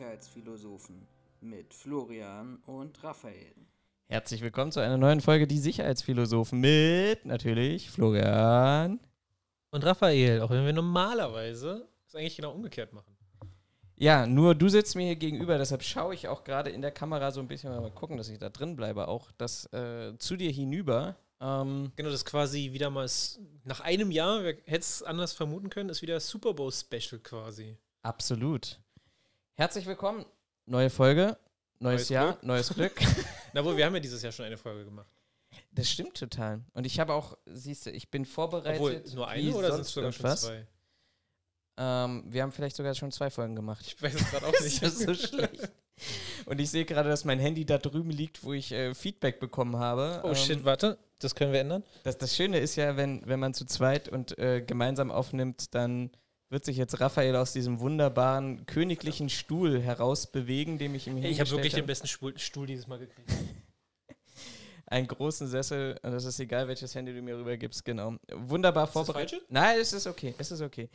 Sicherheitsphilosophen mit Florian und Raphael. Herzlich willkommen zu einer neuen Folge Die Sicherheitsphilosophen mit natürlich Florian. Und Raphael, auch wenn wir normalerweise es eigentlich genau umgekehrt machen. Ja, nur du sitzt mir hier gegenüber, deshalb schaue ich auch gerade in der Kamera so ein bisschen mal gucken, dass ich da drin bleibe, auch das äh, zu dir hinüber. Ähm, Genau, das ist quasi wieder mal nach einem Jahr, wer hätte es anders vermuten können, ist wieder Super Bowl Special quasi. absolut. Herzlich willkommen. Neue Folge, neues, Neues Jahr, Glück. neues Glück. Na wohl, wir haben ja dieses Jahr schon eine Folge gemacht. Das stimmt total. Und ich habe auch, siehst du, ich bin vorbereitet. Obwohl, nur eine oder sind es sogar schon zwei? Ähm, wir haben vielleicht sogar schon zwei Folgen gemacht. Ich weiß es gerade auch Das nicht. ist so schlecht. Und ich sehe gerade, dass mein Handy da drüben liegt, wo ich äh, Feedback bekommen habe. Oh Ähm, shit, warte, das können wir ändern. Das, das Schöne ist ja, wenn, wenn man zu zweit und äh, gemeinsam aufnimmt, dann wird sich jetzt Raphael aus diesem wunderbaren königlichen Stuhl herausbewegen, dem ich ihm Ich habe wirklich den habe. besten Stuhl, Stuhl dieses Mal gekriegt. Einen großen Sessel, und das ist egal, welches Handy du mir rübergibst, genau. Wunderbar vorbereitet. Nein, es ist okay, es ist okay.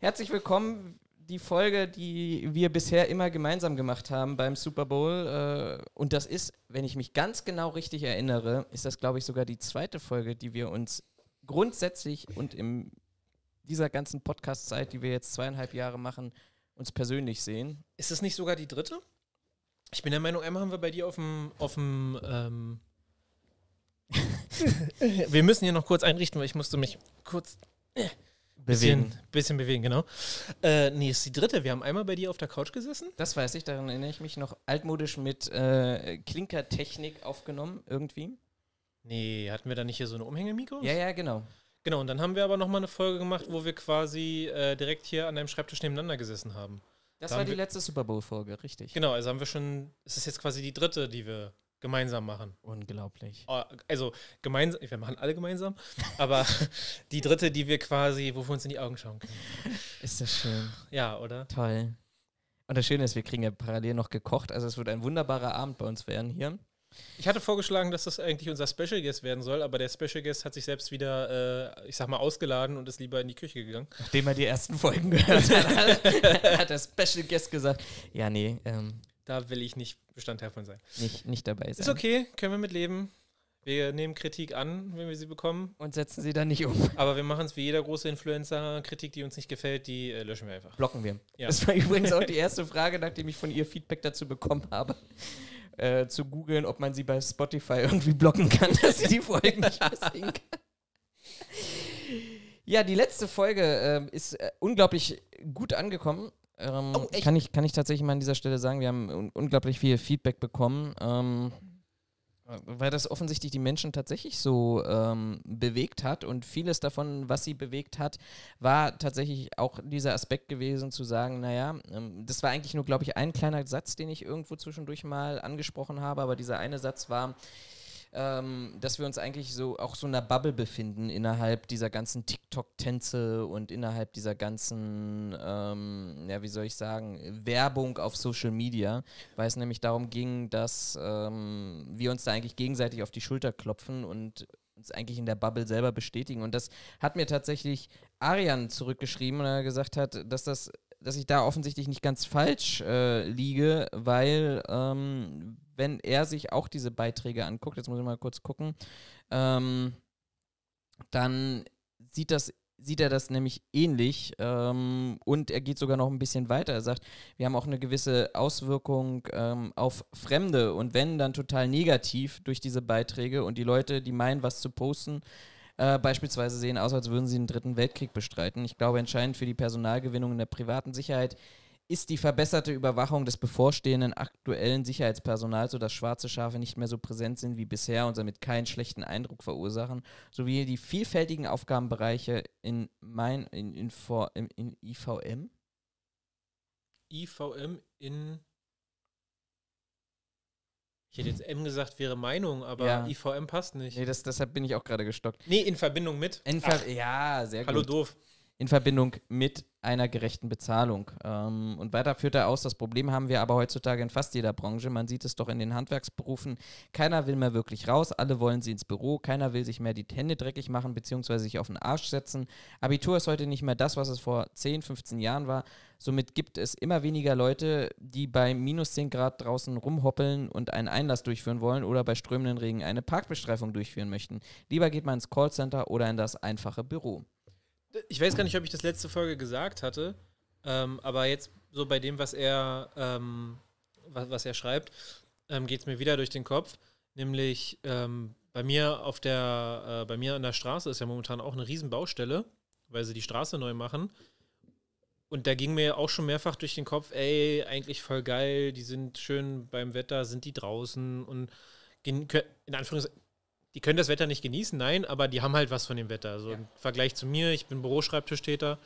Herzlich willkommen, die Folge, die wir bisher immer gemeinsam gemacht haben beim Super Bowl. Äh, und das ist, wenn ich mich ganz genau richtig erinnere, ist das, glaube ich, sogar die zweite Folge, die wir uns grundsätzlich und in dieser ganzen Podcast-Zeit, die wir jetzt zweieinhalb Jahre machen, uns persönlich sehen. Ist es nicht sogar die dritte? Ich bin der Meinung, einmal haben wir bei dir auf dem, auf dem, ähm wir müssen hier noch kurz einrichten, weil ich musste mich kurz bisschen, bisschen bewegen, genau. Äh, nee, ist die dritte. Wir haben einmal bei dir auf der Couch gesessen. Das weiß ich, daran erinnere ich mich noch altmodisch mit äh, Klinkertechnik aufgenommen, irgendwie. Nee, hatten wir da nicht hier so eine Umhängemikro? Ja, ja, genau. Genau, und dann haben wir aber nochmal eine Folge gemacht, wo wir quasi äh, direkt hier an deinem Schreibtisch nebeneinander gesessen haben. Das Da war die letzte Super Bowl-Folge, richtig. Genau, also haben wir schon, es ist jetzt quasi die dritte, die wir gemeinsam machen. Unglaublich. Oh, Also gemeinsam, wir machen alle gemeinsam, aber die dritte, die wir quasi, wo wir uns in die Augen schauen können. Ist das schön. Ja, oder? Toll. Und das Schöne ist, wir kriegen ja parallel noch gekocht. Also es wird ein wunderbarer Abend bei uns werden hier. Ich hatte vorgeschlagen, dass das eigentlich unser Special Guest werden soll, aber der Special Guest hat sich selbst wieder, äh, ich sag mal, ausgeladen und ist lieber in die Küche gegangen. Nachdem er die ersten Folgen gehört hat, hat der Special Guest gesagt, ja, nee, ähm, Da will ich nicht Bestandteil von sein. nicht, nicht dabei sein. Ist okay, können wir mit leben. Wir nehmen Kritik an, wenn wir sie bekommen. Und setzen sie dann nicht um. Aber wir machen es wie jeder große Influencer. Kritik, die uns nicht gefällt, die äh, löschen wir einfach. Blocken wir. Ja. Das war übrigens auch die erste Frage, nachdem ich von ihr Feedback dazu bekommen habe, äh, zu googeln, ob man sie bei Spotify irgendwie blocken kann, dass sie die Folgen nicht mehr sehen kann. Ja, die letzte Folge ähm, ist äh, unglaublich gut angekommen. Ähm, Oh, kann, ich, kann ich tatsächlich mal an dieser Stelle sagen, wir haben un unglaublich viel Feedback bekommen. Ähm, weil das offensichtlich die Menschen tatsächlich so ähm, bewegt hat und vieles davon, was sie bewegt hat, war tatsächlich auch dieser Aspekt gewesen, zu sagen, naja, ähm, das war eigentlich nur, glaube ich, ein kleiner Satz, den ich irgendwo zwischendurch mal angesprochen habe, aber dieser eine Satz war, ähm, dass wir uns eigentlich so auch so in einer Bubble befinden innerhalb dieser ganzen TikTok-Tänze und innerhalb dieser ganzen, ähm, ja, wie soll ich sagen, Werbung auf Social Media, weil es nämlich darum ging, dass ähm, wir uns da eigentlich gegenseitig auf die Schulter klopfen und uns eigentlich in der Bubble selber bestätigen. Und das hat mir tatsächlich Arian zurückgeschrieben, und er gesagt hat, dass das dass ich da offensichtlich nicht ganz falsch äh, liege, weil ähm, wenn er sich auch diese Beiträge anguckt, jetzt muss ich mal kurz gucken, ähm, dann sieht das sieht er das nämlich ähnlich ähm, und er geht sogar noch ein bisschen weiter. Er sagt, wir haben auch eine gewisse Auswirkung ähm, auf Fremde und wenn dann total negativ durch diese Beiträge und die Leute, die meinen, was zu posten, äh, beispielsweise sehen aus, als würden sie den dritten Weltkrieg bestreiten. Ich glaube, entscheidend für die Personalgewinnung in der privaten Sicherheit ist die verbesserte Überwachung des bevorstehenden aktuellen Sicherheitspersonals, sodass schwarze Schafe nicht mehr so präsent sind wie bisher und damit keinen schlechten Eindruck verursachen, sowie die vielfältigen Aufgabenbereiche in mein in, in, in, in IVM IVM in. Ich hätte jetzt M gesagt, wäre Meinung, aber Ja. IVM passt nicht. Nee, das, deshalb bin ich auch gerade gestockt. Nee, in Verbindung mit. In Ver ja, sehr Hallo gut. doof. In Verbindung mit einer gerechten Bezahlung. Ähm, und weiter führt er aus, das Problem haben wir aber heutzutage in fast jeder Branche. Man sieht es doch in den Handwerksberufen. Keiner will mehr wirklich raus, alle wollen sie ins Büro, keiner will sich mehr die Hände dreckig machen bzw. sich auf den Arsch setzen. Abitur ist heute nicht mehr das, was es vor 10, 15 Jahren war. Somit gibt es immer weniger Leute, die bei minus 10 Grad draußen rumhoppeln und einen Einlass durchführen wollen oder bei strömenden Regen eine Parkbestreifung durchführen möchten. Lieber geht man ins Callcenter oder in das einfache Büro ich weiß gar nicht, ob ich das letzte Folge gesagt hatte, ähm, aber jetzt so bei dem, was er, ähm, was, was, er schreibt, ähm, geht es mir wieder durch den Kopf. Nämlich ähm, bei mir auf der, äh, bei mir an der Straße ist ja momentan auch eine Riesenbaustelle, weil sie die Straße neu machen. Und da ging mir auch schon mehrfach durch den Kopf, ey, eigentlich voll geil, die sind schön beim Wetter, sind die draußen und in Anführungszeichen die können das Wetter nicht genießen, nein, aber die haben halt was von dem Wetter. Also ja. im Vergleich zu mir, ich bin Büroschreibtischtäter,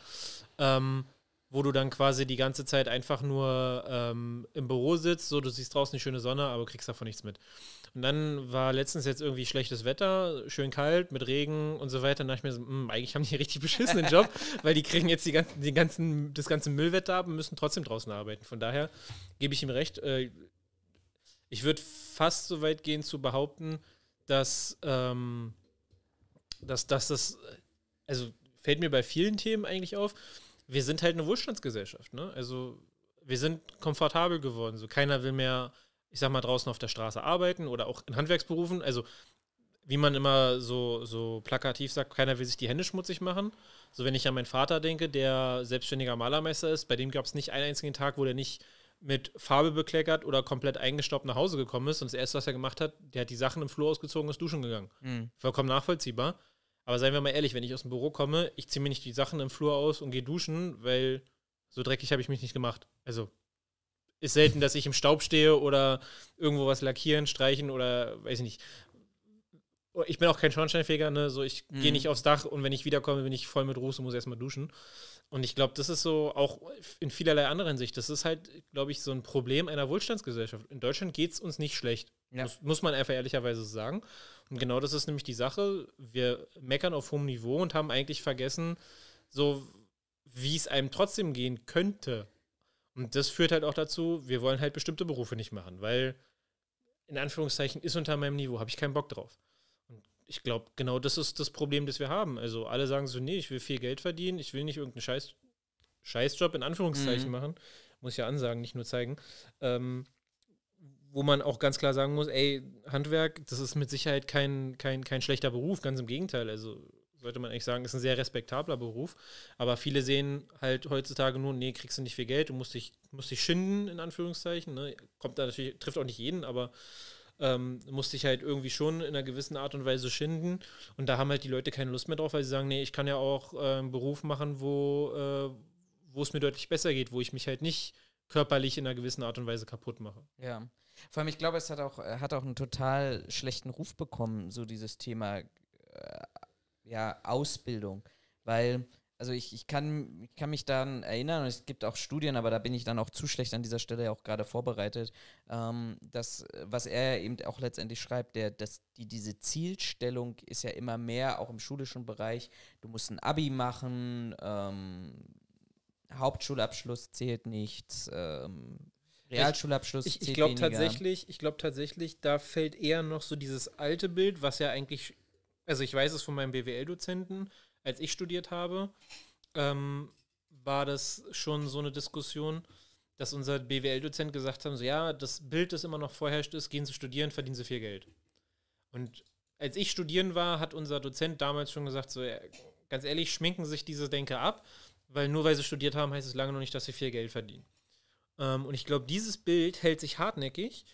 ähm, wo du dann quasi die ganze Zeit einfach nur ähm, im Büro sitzt, so du siehst draußen eine schöne Sonne, aber kriegst davon nichts mit. Und dann war letztens jetzt irgendwie schlechtes Wetter, schön kalt, mit Regen und so weiter. Und da dachte ich mir so, mh, hm, eigentlich haben die einen richtig beschissenen Job, weil die kriegen jetzt die ganzen, die ganzen, das ganze Müllwetter ab und müssen trotzdem draußen arbeiten. Von daher gebe ich ihm recht. Äh, ich würde fast so weit gehen zu behaupten, dass, ähm, dass, dass das, also fällt mir bei vielen Themen eigentlich auf, wir sind halt eine Wohlstandsgesellschaft, ne? Also wir sind komfortabel geworden. So keiner will mehr, ich sag mal, draußen auf der Straße arbeiten oder auch in Handwerksberufen. Also wie man immer so, so plakativ sagt, keiner will sich die Hände schmutzig machen. So wenn ich an meinen Vater denke, der selbstständiger Malermeister ist, bei dem gab es nicht einen einzigen Tag, wo der nicht mit Farbe bekleckert oder komplett eingestaubt nach Hause gekommen ist und das erste, was er gemacht hat, der hat die Sachen im Flur ausgezogen und ist duschen gegangen. Mhm. Vollkommen nachvollziehbar. Aber seien wir mal ehrlich, wenn ich aus dem Büro komme, ich ziehe mir nicht die Sachen im Flur aus und gehe duschen, weil so dreckig habe ich mich nicht gemacht. Also ist selten, dass ich im Staub stehe oder irgendwo was lackieren, streichen oder weiß ich nicht. Ich bin auch kein Schornsteinfeger, ne? So, ich mhm. gehe nicht aufs Dach und wenn ich wiederkomme, bin ich voll mit Ruß und muss erstmal duschen. Und ich glaube, das ist so auch in vielerlei anderen Sicht. Das ist halt, glaube ich, so ein Problem einer Wohlstandsgesellschaft. In Deutschland geht es uns nicht schlecht. Ja. Das muss man einfach ehrlicherweise sagen. Und genau das ist nämlich die Sache. Wir meckern auf hohem Niveau und haben eigentlich vergessen, so wie es einem trotzdem gehen könnte. Und das führt halt auch dazu, wir wollen halt bestimmte Berufe nicht machen, weil in Anführungszeichen ist unter meinem Niveau, habe ich keinen Bock drauf ich glaube, genau das ist das Problem, das wir haben. Also alle sagen so, nee, ich will viel Geld verdienen, ich will nicht irgendeinen Scheiß, Scheißjob in Anführungszeichen mhm. machen. Muss ja ansagen, nicht nur zeigen. Ähm, wo man auch ganz klar sagen muss, ey, Handwerk, das ist mit Sicherheit kein, kein, kein schlechter Beruf, ganz im Gegenteil. Also sollte man eigentlich sagen, ist ein sehr respektabler Beruf. Aber viele sehen halt heutzutage nur, nee, kriegst du nicht viel Geld, du musst dich, musst dich schinden, in Anführungszeichen. Ne? Kommt da natürlich, trifft auch nicht jeden, aber ähm, musste ich halt irgendwie schon in einer gewissen Art und Weise schinden. Und da haben halt die Leute keine Lust mehr drauf, weil sie sagen, nee, ich kann ja auch äh, einen Beruf machen, wo, äh, wo es mir deutlich besser geht, wo ich mich halt nicht körperlich in einer gewissen Art und Weise kaputt mache. Ja. Vor allem, ich glaube, es hat auch, äh, hat auch einen total schlechten Ruf bekommen, so dieses Thema äh, ja, Ausbildung. Weil also ich, ich, kann, ich kann mich daran erinnern, und es gibt auch Studien, aber da bin ich dann auch zu schlecht an dieser Stelle auch gerade vorbereitet, ähm, dass, was er eben auch letztendlich schreibt, der, dass die, diese Zielstellung ist ja immer mehr, auch im schulischen Bereich, du musst ein Abi machen, ähm, Hauptschulabschluss zählt nichts, ähm, Realschulabschluss ich, ich, ich glaube tatsächlich, ich glaube tatsächlich, da fällt eher noch so dieses alte Bild, was ja eigentlich, also ich weiß es von meinem BWL-Dozenten, als ich studiert habe, ähm, war das schon so eine Diskussion, dass unser BWL-Dozent gesagt haben, so ja, das Bild, das immer noch vorherrscht, ist, gehen Sie studieren, verdienen Sie viel Geld. Und als ich studieren war, hat unser Dozent damals schon gesagt, so ganz ehrlich, schminken sich diese Denke ab, weil nur weil sie studiert haben, heißt es lange noch nicht, dass sie viel Geld verdienen. Ähm, und ich glaube, dieses Bild hält sich hartnäckig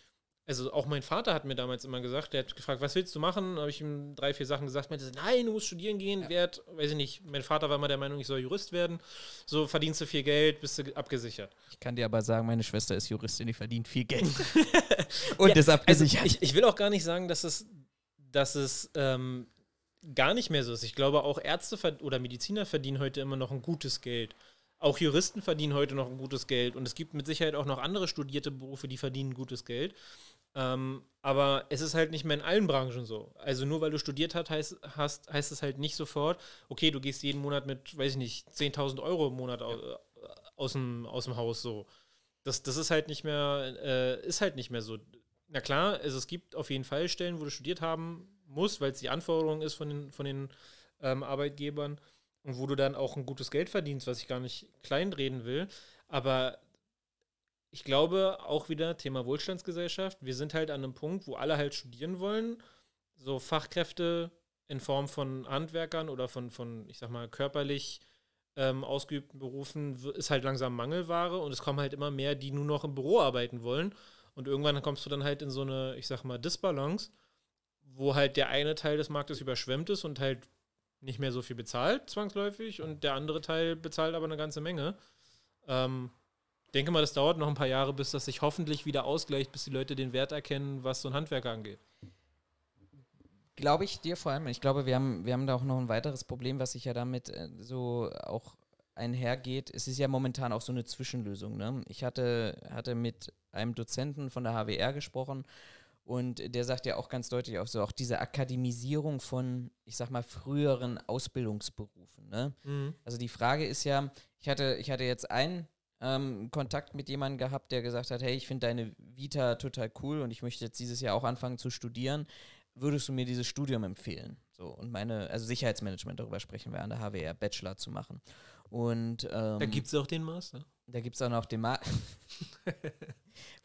also auch mein Vater hat mir damals immer gesagt, der hat gefragt, was willst du machen? Habe ich ihm drei, vier Sachen gesagt, meinte, nein, du musst studieren gehen, ja. werd, weiß ich nicht, mein Vater war immer der Meinung, ich soll Jurist werden. So verdienst du viel Geld, bist du abgesichert. Ich kann dir aber sagen, meine Schwester ist Juristin, die verdient viel Geld. Und ja, ist abgesichert. Also ich, ich, will auch gar nicht sagen, dass es, dass es ähm, gar nicht mehr so ist. Ich glaube, auch Ärzte oder Mediziner verdienen heute immer noch ein gutes Geld. Auch Juristen verdienen heute noch ein gutes Geld und es gibt mit Sicherheit auch noch andere studierte Berufe, die verdienen gutes Geld. Ähm, aber es ist halt nicht mehr in allen Branchen so. Also nur weil du studiert hast, heißt, hast, heißt es halt nicht sofort, okay, du gehst jeden Monat mit, weiß ich nicht, 10.000 Euro im Monat aus, äh, aus, dem, aus dem Haus so. Das, das ist halt nicht mehr, äh, ist halt nicht mehr so. Na klar, also es gibt auf jeden Fall Stellen, wo du studiert haben musst, weil es die Anforderung ist von den, von den ähm, Arbeitgebern und wo du dann auch ein gutes Geld verdienst, was ich gar nicht kleinreden will. Aber ich glaube auch wieder Thema Wohlstandsgesellschaft. Wir sind halt an einem Punkt, wo alle halt studieren wollen. So Fachkräfte in Form von Handwerkern oder von, von ich sag mal, körperlich ähm, ausgeübten Berufen ist halt langsam Mangelware und es kommen halt immer mehr, die nur noch im Büro arbeiten wollen. Und irgendwann kommst du dann halt in so eine, ich sag mal, Disbalance, wo halt der eine Teil des Marktes überschwemmt ist und halt nicht mehr so viel bezahlt, zwangsläufig, und der andere Teil bezahlt aber eine ganze Menge. Ähm, denke mal, das dauert noch ein paar Jahre, bis das sich hoffentlich wieder ausgleicht, bis die Leute den Wert erkennen, was so ein Handwerker angeht. Glaube ich dir vor allem. Ich glaube, wir haben, wir haben da auch noch ein weiteres Problem, was sich ja damit äh, so auch einhergeht. Es ist ja momentan auch so eine Zwischenlösung. Ne? Ich hatte, hatte mit einem Dozenten von der HWR gesprochen und der sagt ja auch ganz deutlich auch so, auch diese Akademisierung von, ich sag mal, früheren Ausbildungsberufen. Ne? Mhm. Also die Frage ist ja, ich hatte, ich hatte jetzt einen ähm, Kontakt mit jemandem gehabt, der gesagt hat, hey, ich finde deine Vita total cool und ich möchte jetzt dieses Jahr auch anfangen zu studieren. Würdest du mir dieses Studium empfehlen? So, und meine, also Sicherheitsmanagement, darüber sprechen wir an der HWR, Bachelor zu machen. Und ähm, da gibt es auch den Master. Da gibt es auch noch den Master.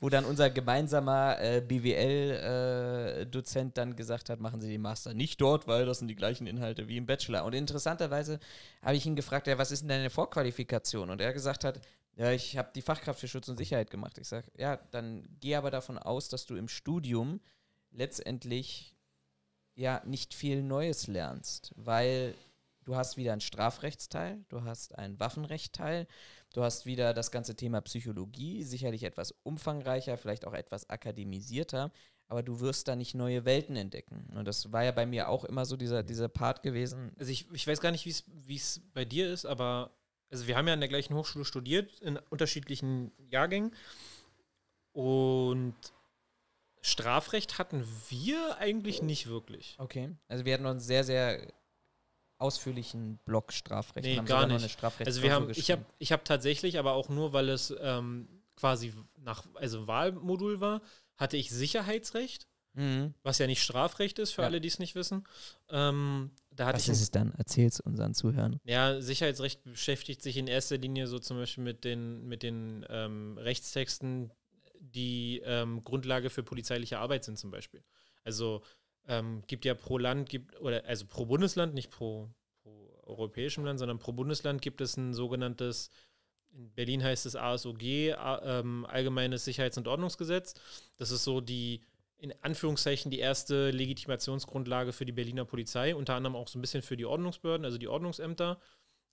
wo dann unser gemeinsamer äh, BWL-Dozent äh, dann gesagt hat, machen Sie den Master nicht dort, weil das sind die gleichen Inhalte wie im Bachelor. Und interessanterweise habe ich ihn gefragt, ja, was ist denn deine Vorqualifikation? Und er gesagt hat, ja, ich habe die Fachkraft für Schutz und Sicherheit gemacht. Ich sage, ja, dann geh aber davon aus, dass du im Studium letztendlich ja nicht viel Neues lernst, weil du hast wieder einen Strafrechtsteil, du hast einen Waffenrechtteil, du hast wieder das ganze Thema Psychologie, sicherlich etwas umfangreicher, vielleicht auch etwas akademisierter, aber du wirst da nicht neue Welten entdecken. Und das war ja bei mir auch immer so dieser, dieser Part gewesen. Also ich, ich weiß gar nicht, wie es bei dir ist, aber also wir haben ja an der gleichen Hochschule studiert, in unterschiedlichen Jahrgängen. Und Strafrecht hatten wir eigentlich nicht wirklich. Okay. Also wir hatten uns sehr, sehr ausführlichen Block Strafrecht. Nee, gar nicht. also wir haben, ich habe ich hab tatsächlich, aber auch nur, weil es ähm, quasi nach, also Wahlmodul war, hatte ich Sicherheitsrecht, mhm. was ja nicht Strafrecht ist, für ja. alle, die es nicht wissen. Ähm, Was ich ist es dann? Erzähl es unseren Zuhörern. Ja, Sicherheitsrecht beschäftigt sich in erster Linie so zum Beispiel mit den, mit den ähm, Rechtstexten, die ähm, Grundlage für polizeiliche Arbeit sind, zum Beispiel. Also ähm, gibt ja pro Land, gibt, oder also pro Bundesland, nicht pro, pro europäischem Land, sondern pro Bundesland gibt es ein sogenanntes, in Berlin heißt es ASOG, ähm, Allgemeines Sicherheits- und Ordnungsgesetz. Das ist so die in Anführungszeichen die erste Legitimationsgrundlage für die Berliner Polizei, unter anderem auch so ein bisschen für die Ordnungsbehörden, also die Ordnungsämter,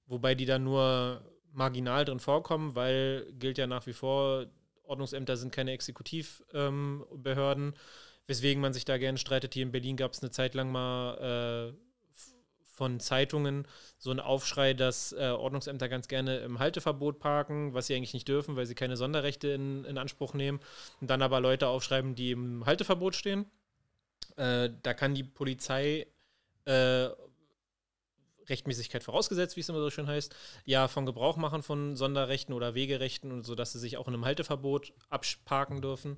wobei die dann nur marginal drin vorkommen, weil gilt ja nach wie vor, Ordnungsämter sind keine Exekutivbehörden, ähm, weswegen man sich da gerne streitet. Hier in Berlin gab es eine Zeit lang mal äh, von Zeitungen so ein Aufschrei, dass äh, Ordnungsämter ganz gerne im Halteverbot parken, was sie eigentlich nicht dürfen, weil sie keine Sonderrechte in, in Anspruch nehmen. Und dann aber Leute aufschreiben, die im Halteverbot stehen. Äh, da kann die Polizei äh, Rechtmäßigkeit vorausgesetzt, wie es immer so schön heißt, ja, von Gebrauch machen von Sonderrechten oder Wegerechten und so, dass sie sich auch in einem Halteverbot abparken dürfen.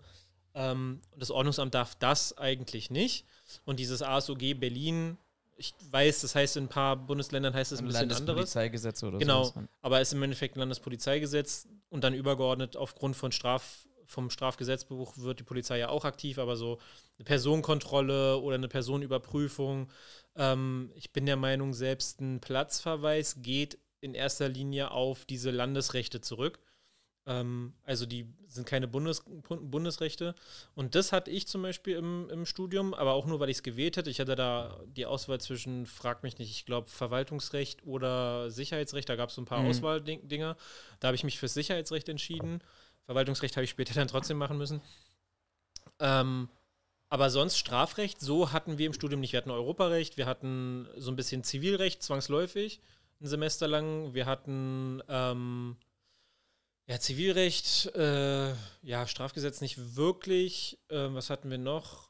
Ähm, das Ordnungsamt darf das eigentlich nicht. Und dieses ASOG Berlin ich weiß, das heißt in ein paar Bundesländern heißt es ein, ein bisschen anderes. Landespolizeigesetz oder so. Genau, sowas. aber es ist im Endeffekt ein Landespolizeigesetz und dann übergeordnet aufgrund von Straf, vom Strafgesetzbuch wird die Polizei ja auch aktiv, aber so eine Personenkontrolle oder eine Personenüberprüfung. Ähm, ich bin der Meinung, selbst ein Platzverweis geht in erster Linie auf diese Landesrechte zurück. Ähm, also die sind keine Bundes Bundesrechte. Und das hatte ich zum Beispiel im, im Studium, aber auch nur, weil ich es gewählt hätte. Ich hatte da die Auswahl zwischen, frag mich nicht, ich glaube Verwaltungsrecht oder Sicherheitsrecht. Da gab es so ein paar mhm. Auswahldinger. Da habe ich mich fürs Sicherheitsrecht entschieden. Verwaltungsrecht habe ich später dann trotzdem machen müssen. Ähm, aber sonst Strafrecht, so hatten wir im Studium nicht. Wir hatten Europarecht, wir hatten so ein bisschen Zivilrecht, zwangsläufig, ein Semester lang. Wir hatten ähm, Ja, Zivilrecht, äh, ja, Strafgesetz nicht wirklich. Ähm, was hatten wir noch?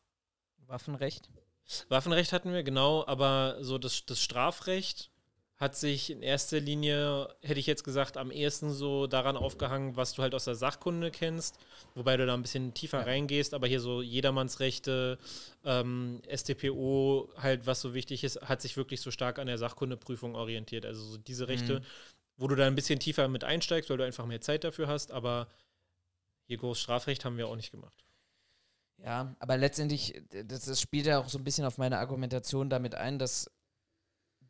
Waffenrecht. Waffenrecht hatten wir, genau, aber so das, das Strafrecht hat sich in erster Linie, hätte ich jetzt gesagt, am ehesten so daran aufgehangen, was du halt aus der Sachkunde kennst, wobei du da ein bisschen tiefer reingehst, aber hier so Jedermannsrechte, ähm, StPO, halt was so wichtig ist, hat sich wirklich so stark an der Sachkundeprüfung orientiert. Also so diese Rechte, mhm. Wo du da ein bisschen tiefer mit einsteigst, weil du einfach mehr Zeit dafür hast, aber hier groß Strafrecht haben wir auch nicht gemacht. Ja, aber letztendlich, das, das spielt ja auch so ein bisschen auf meine Argumentation damit ein, dass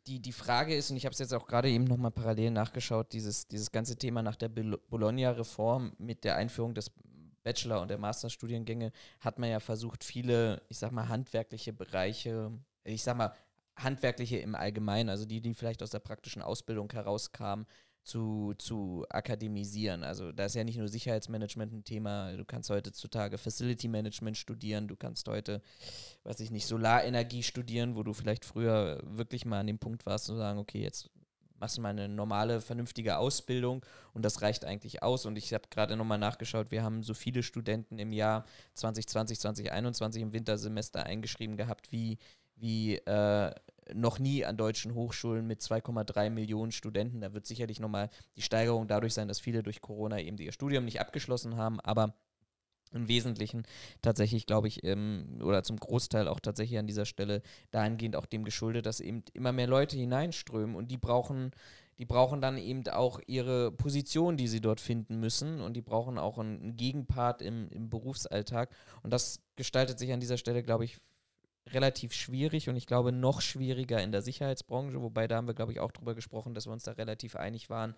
die, die Frage ist, und ich habe es jetzt auch gerade eben nochmal parallel nachgeschaut, dieses, dieses ganze Thema nach der Bologna-Reform mit der Einführung des Bachelor- und der Masterstudiengänge hat man ja versucht, viele, ich sag mal, handwerkliche Bereiche, ich sag mal, handwerkliche im Allgemeinen, also die, die vielleicht aus der praktischen Ausbildung herauskamen, zu, zu akademisieren. Also da ist ja nicht nur Sicherheitsmanagement ein Thema, du kannst heutzutage Facility Management studieren, du kannst heute, weiß ich nicht, Solarenergie studieren, wo du vielleicht früher wirklich mal an dem Punkt warst zu sagen, okay, jetzt machst du mal eine normale, vernünftige Ausbildung und das reicht eigentlich aus. Und ich habe gerade nochmal nachgeschaut, wir haben so viele Studenten im Jahr 2020, 2021 im Wintersemester eingeschrieben gehabt, wie, wie äh, noch nie an deutschen Hochschulen mit 2,3 Millionen Studenten. Da wird sicherlich nochmal die Steigerung dadurch sein, dass viele durch Corona eben ihr Studium nicht abgeschlossen haben, aber im Wesentlichen tatsächlich, glaube ich, ähm, oder zum Großteil auch tatsächlich an dieser Stelle dahingehend auch dem geschuldet, dass eben immer mehr Leute hineinströmen. Und die brauchen, die brauchen dann eben auch ihre Position, die sie dort finden müssen. Und die brauchen auch einen Gegenpart im, im Berufsalltag. Und das gestaltet sich an dieser Stelle, glaube ich, relativ schwierig und ich glaube noch schwieriger in der Sicherheitsbranche, wobei da haben wir, glaube ich, auch drüber gesprochen, dass wir uns da relativ einig waren,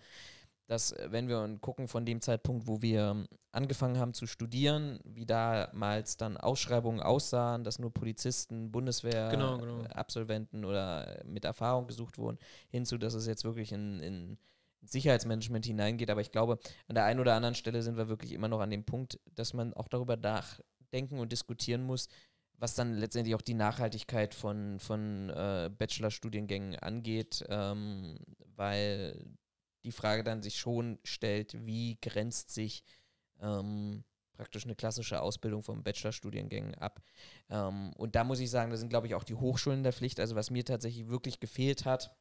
dass äh, wenn wir gucken von dem Zeitpunkt, wo wir ähm, angefangen haben zu studieren, wie damals dann Ausschreibungen aussahen, dass nur Polizisten, Bundeswehr, genau, genau. Absolventen oder mit Erfahrung gesucht wurden, hinzu, dass es jetzt wirklich in, in Sicherheitsmanagement hineingeht. Aber ich glaube, an der einen oder anderen Stelle sind wir wirklich immer noch an dem Punkt, dass man auch darüber nachdenken und diskutieren muss, was dann letztendlich auch die Nachhaltigkeit von, von äh, Bachelorstudiengängen angeht, ähm, weil die Frage dann sich schon stellt, wie grenzt sich ähm, praktisch eine klassische Ausbildung von Bachelorstudiengängen ab. Ähm, und da muss ich sagen, da sind, glaube ich, auch die Hochschulen der Pflicht. Also was mir tatsächlich wirklich gefehlt hat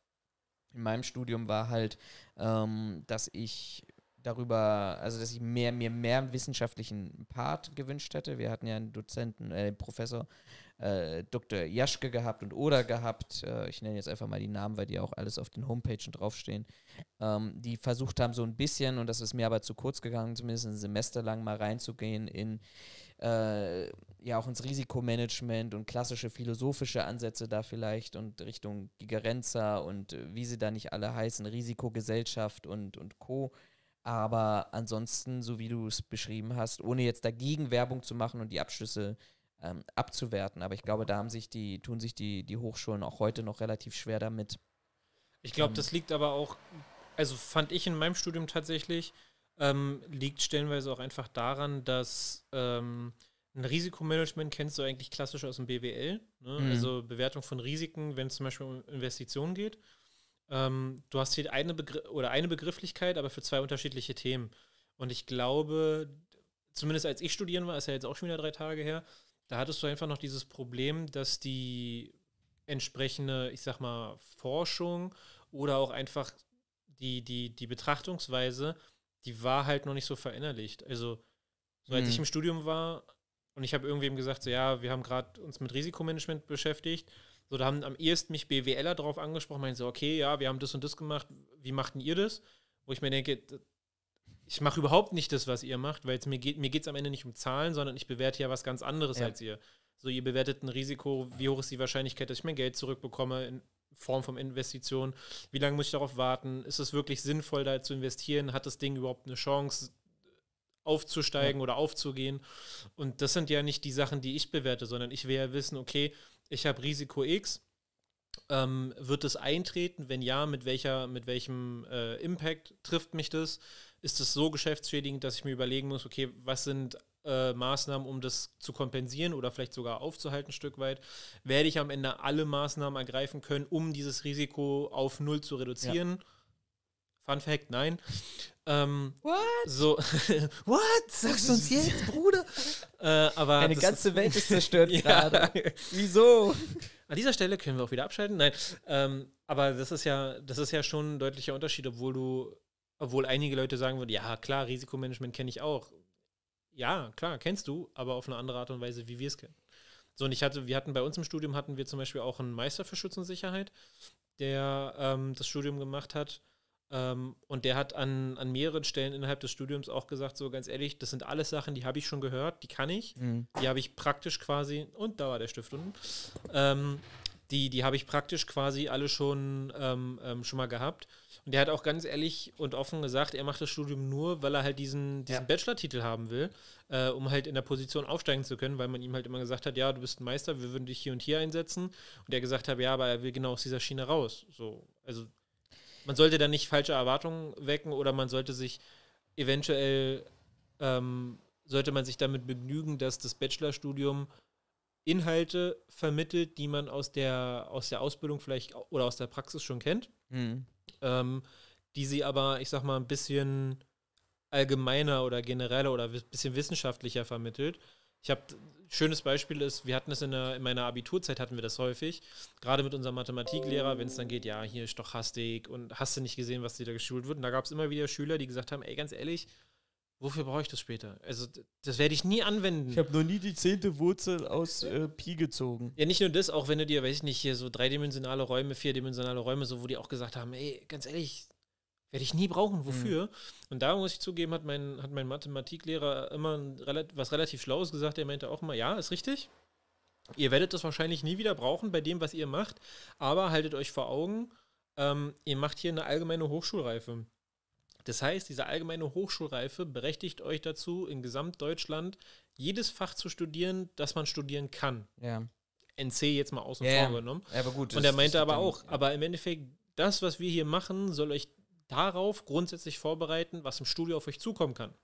in meinem Studium war halt, ähm, dass ich darüber, also dass ich mehr, mir mehr wissenschaftlichen Part gewünscht hätte. Wir hatten ja einen Dozenten, äh, Professor äh, Dr. Jaschke gehabt und Oder gehabt. Äh, ich nenne jetzt einfach mal die Namen, weil die auch alles auf den Homepagen draufstehen. Ähm, die versucht haben, so ein bisschen, und das ist mir aber zu kurz gegangen, zumindest ein Semester lang mal reinzugehen in äh, ja auch ins Risikomanagement und klassische philosophische Ansätze da vielleicht und Richtung Gigerenza und äh, wie sie da nicht alle heißen, Risikogesellschaft und, und Co. Aber ansonsten, so wie du es beschrieben hast, ohne jetzt dagegen Werbung zu machen und die Abschlüsse ähm, abzuwerten. Aber ich glaube, da haben sich die, tun sich die, die Hochschulen auch heute noch relativ schwer damit. Ich glaube, ähm, das liegt aber auch, also fand ich in meinem Studium tatsächlich, ähm, liegt stellenweise auch einfach daran, dass ähm, ein Risikomanagement kennst du eigentlich klassisch aus dem BWL, ne? mhm. also Bewertung von Risiken, wenn es zum Beispiel um Investitionen geht. Ähm, du hast hier eine, Begr oder eine Begrifflichkeit, aber für zwei unterschiedliche Themen. Und ich glaube, zumindest als ich studieren war, ist ja jetzt auch schon wieder drei Tage her, da hattest du einfach noch dieses Problem, dass die entsprechende, ich sag mal, Forschung oder auch einfach die, die, die Betrachtungsweise, die war halt noch nicht so verinnerlicht. Also, so als hm. ich im Studium war und ich habe irgendwem gesagt, so ja, wir haben gerade uns mit Risikomanagement beschäftigt so, da haben am ehesten mich BWLer drauf angesprochen, meinen so, okay, ja, wir haben das und das gemacht, wie machten ihr das? Wo ich mir denke, ich mache überhaupt nicht das, was ihr macht, weil mir geht mir geht's am Ende nicht um Zahlen, sondern ich bewerte ja was ganz anderes ja. als ihr. So, ihr bewertet ein Risiko, wie hoch ist die Wahrscheinlichkeit, dass ich mein Geld zurückbekomme in Form von Investitionen? Wie lange muss ich darauf warten? Ist es wirklich sinnvoll, da zu investieren? Hat das Ding überhaupt eine Chance, aufzusteigen ja. oder aufzugehen? Und das sind ja nicht die Sachen, die ich bewerte, sondern ich will ja wissen, okay, ich habe Risiko X. Ähm, wird es eintreten? Wenn ja, mit, welcher, mit welchem äh, Impact trifft mich das? Ist es so geschäftsschädigend, dass ich mir überlegen muss, okay, was sind äh, Maßnahmen, um das zu kompensieren oder vielleicht sogar aufzuhalten, ein Stück weit? Werde ich am Ende alle Maßnahmen ergreifen können, um dieses Risiko auf Null zu reduzieren? Ja. Fun Fact, nein. Ähm, What? so, what? Sagst du uns jetzt, Bruder? Äh, aber Eine ganze Welt ist zerstört gerade. Wieso? An dieser Stelle können wir auch wieder abschalten. Nein, ähm, aber das ist ja, das ist ja schon ein deutlicher Unterschied, obwohl du, obwohl einige Leute sagen würden, ja klar, Risikomanagement kenne ich auch. Ja, klar, kennst du, aber auf eine andere Art und Weise, wie wir es kennen. So, und ich hatte, wir hatten bei uns im Studium hatten wir zum Beispiel auch einen Meister für Schutz und Sicherheit, der ähm, das Studium gemacht hat. Ähm, und der hat an, an mehreren Stellen innerhalb des Studiums auch gesagt, so ganz ehrlich, das sind alles Sachen, die habe ich schon gehört, die kann ich. Mhm. Die habe ich praktisch quasi, und da war der Stift unten, ähm, die, die habe ich praktisch quasi alle schon, ähm, ähm, schon mal gehabt. Und der hat auch ganz ehrlich und offen gesagt, er macht das Studium nur, weil er halt diesen, diesen Ja. Bachelor-Titel haben will, äh, um halt in der Position aufsteigen zu können, weil man ihm halt immer gesagt hat, ja, du bist ein Meister, wir würden dich hier und hier einsetzen. Und er gesagt hat, ja, aber er will genau aus dieser Schiene raus. So, also man sollte da nicht falsche Erwartungen wecken oder man sollte sich eventuell ähm, sollte man sich damit begnügen, dass das Bachelorstudium Inhalte vermittelt, die man aus der, aus der Ausbildung vielleicht oder aus der Praxis schon kennt, Mhm. ähm, die sie aber, ich sag mal, ein bisschen allgemeiner oder genereller oder ein bisschen wissenschaftlicher vermittelt. Ich habe schönes Beispiel ist, wir hatten es in, der, in meiner Abiturzeit hatten wir das häufig, gerade mit unserem Mathematiklehrer, wenn es dann geht, ja, hier Stochastik und hast du nicht gesehen, was dir da geschult wird. Und da gab es immer wieder Schüler, die gesagt haben, ey, ganz ehrlich, wofür brauche ich das später? Also das werde ich nie anwenden. Ich habe noch nie die zehnte Wurzel aus äh, Pi gezogen. Ja, nicht nur das, auch wenn du dir, weiß ich nicht, hier so dreidimensionale Räume, vierdimensionale Räume, so wo die auch gesagt haben, ey, ganz ehrlich, werde ich nie brauchen, wofür? Und da muss ich zugeben, hat mein, hat mein Mathematiklehrer immer ein was relativ Schlaues gesagt. Er meinte auch immer, ja, ist richtig. Ihr werdet das wahrscheinlich nie wieder brauchen bei dem, was ihr macht, aber haltet euch vor Augen, ähm, ihr macht hier eine allgemeine Hochschulreife. Das heißt, diese allgemeine Hochschulreife berechtigt euch dazu, in Gesamtdeutschland jedes Fach zu studieren, das man studieren kann. Ja. NC jetzt mal außen Ja, ja. vor genommen. Aber gut. Und er meinte aber auch, aber im Endeffekt, das, was wir hier machen, soll euch darauf grundsätzlich vorbereiten, was im Studio auf euch zukommen kann.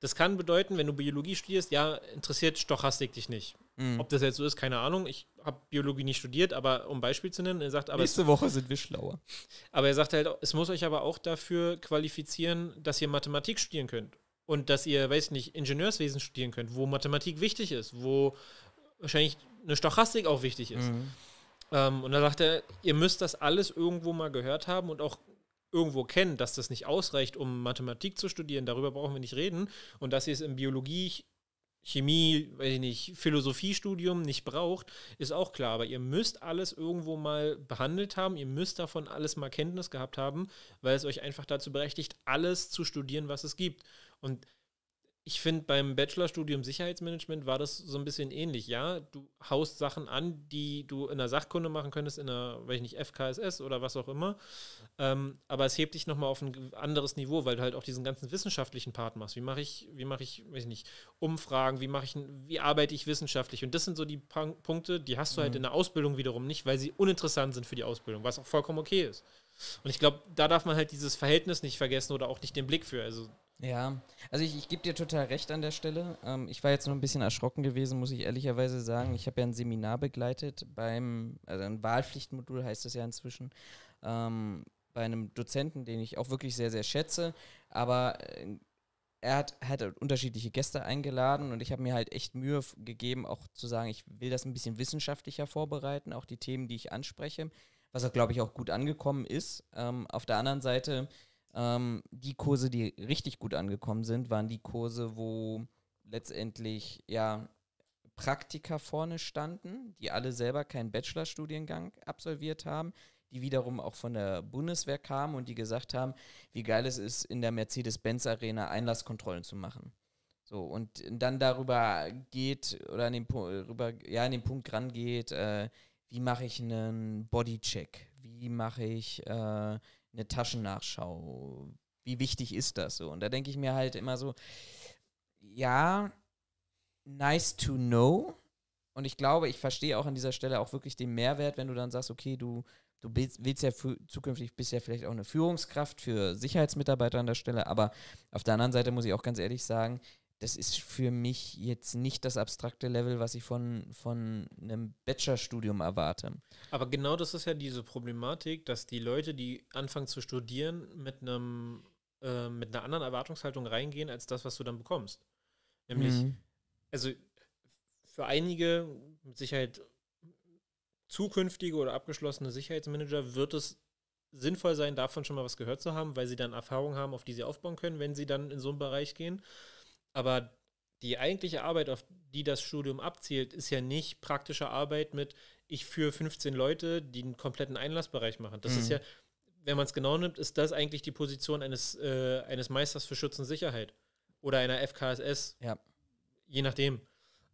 Das kann bedeuten, wenn du Biologie studierst, ja, interessiert Stochastik dich nicht. Mhm. Ob das jetzt so ist, keine Ahnung. Ich habe Biologie nicht studiert, aber um Beispiel zu nennen, er sagt, aber, Nächste Woche sind wir schlauer. aber er sagt halt, es muss euch aber auch dafür qualifizieren, dass ihr Mathematik studieren könnt. Und dass ihr, weiß ich nicht, Ingenieurswesen studieren könnt, wo Mathematik wichtig ist, wo wahrscheinlich eine Stochastik auch wichtig ist. Mhm. Ähm, und da sagt er, ihr müsst das alles irgendwo mal gehört haben und auch irgendwo kennen, dass das nicht ausreicht, um Mathematik zu studieren. Darüber brauchen wir nicht reden. Und dass ihr es im Biologie, Chemie, weiß ich nicht, Philosophiestudium nicht braucht, ist auch klar. Aber ihr müsst alles irgendwo mal behandelt haben. Ihr müsst davon alles mal Kenntnis gehabt haben, weil es euch einfach dazu berechtigt, alles zu studieren, was es gibt. Und ich finde, beim Bachelorstudium Sicherheitsmanagement war das so ein bisschen ähnlich. Ja, du haust Sachen an, die du in der Sachkunde machen könntest, in einer, weiß ich nicht, FKSS oder was auch immer. Ähm, aber es hebt dich nochmal auf ein anderes Niveau, weil du halt auch diesen ganzen wissenschaftlichen Part machst. Wie mache ich, wie mache ich, weiß ich nicht, Umfragen, wie mache ich, wie arbeite ich wissenschaftlich? Und das sind so die Pun- Punkte, die hast du halt in der Ausbildung wiederum nicht, weil sie uninteressant sind für die Ausbildung, was auch vollkommen okay ist. Und ich glaube, da darf man halt dieses Verhältnis nicht vergessen oder auch nicht den Blick für. Also Ja, also ich, ich gebe dir total recht an der Stelle. Ähm, ich war jetzt nur ein bisschen erschrocken gewesen, muss ich ehrlicherweise sagen. Ich habe ja ein Seminar begleitet beim, also ein Wahlpflichtmodul heißt es ja inzwischen, ähm, bei einem Dozenten, den ich auch wirklich sehr, sehr schätze. Aber äh, er hat, hat unterschiedliche Gäste eingeladen und ich habe mir halt echt Mühe gegeben, auch zu sagen, ich will das ein bisschen wissenschaftlicher vorbereiten, auch die Themen, die ich anspreche, was auch, glaube ich, auch gut angekommen ist. Ähm, auf der anderen Seite ähm, die Kurse, die richtig gut angekommen sind, waren die Kurse, wo letztendlich ja Praktiker vorne standen, die alle selber keinen Bachelorstudiengang absolviert haben, die wiederum auch von der Bundeswehr kamen und die gesagt haben, wie geil es ist, in der Mercedes-Benz-Arena Einlasskontrollen zu machen. So, und dann darüber geht oder an den, rüber, ja, an den Punkt rangeht, äh, wie mache ich einen Bodycheck? Wie mache ich äh, eine Taschennachschau? Wie wichtig ist das so? Und da denke ich mir halt immer so, ja, nice to know. Und ich glaube, ich verstehe auch an dieser Stelle auch wirklich den Mehrwert, wenn du dann sagst, okay, du, du willst, ja zukünftig bist ja vielleicht auch eine Führungskraft für Sicherheitsmitarbeiter an der Stelle, aber auf der anderen Seite muss ich auch ganz ehrlich sagen, das ist für mich jetzt nicht das abstrakte Level, was ich von, von einem Bachelorstudium erwarte. Aber genau das ist ja diese Problematik, dass die Leute, die anfangen zu studieren, mit einem äh, mit einer anderen Erwartungshaltung reingehen, als das, was du dann bekommst. Nämlich, mhm. also für einige mit Sicherheit zukünftige oder abgeschlossene Sicherheitsmanager wird es sinnvoll sein, davon schon mal was gehört zu haben, weil sie dann Erfahrungen haben, auf die sie aufbauen können, wenn sie dann in so einen Bereich gehen. Aber die eigentliche Arbeit, auf die das Studium abzielt, ist ja nicht praktische Arbeit mit, ich führe 15 Leute, die einen kompletten Einlassbereich machen. Das mhm. ist ja, wenn man es genau nimmt, ist das eigentlich die Position eines, äh, eines Meisters für Schutz und Sicherheit oder einer FKSS. Ja. Je nachdem.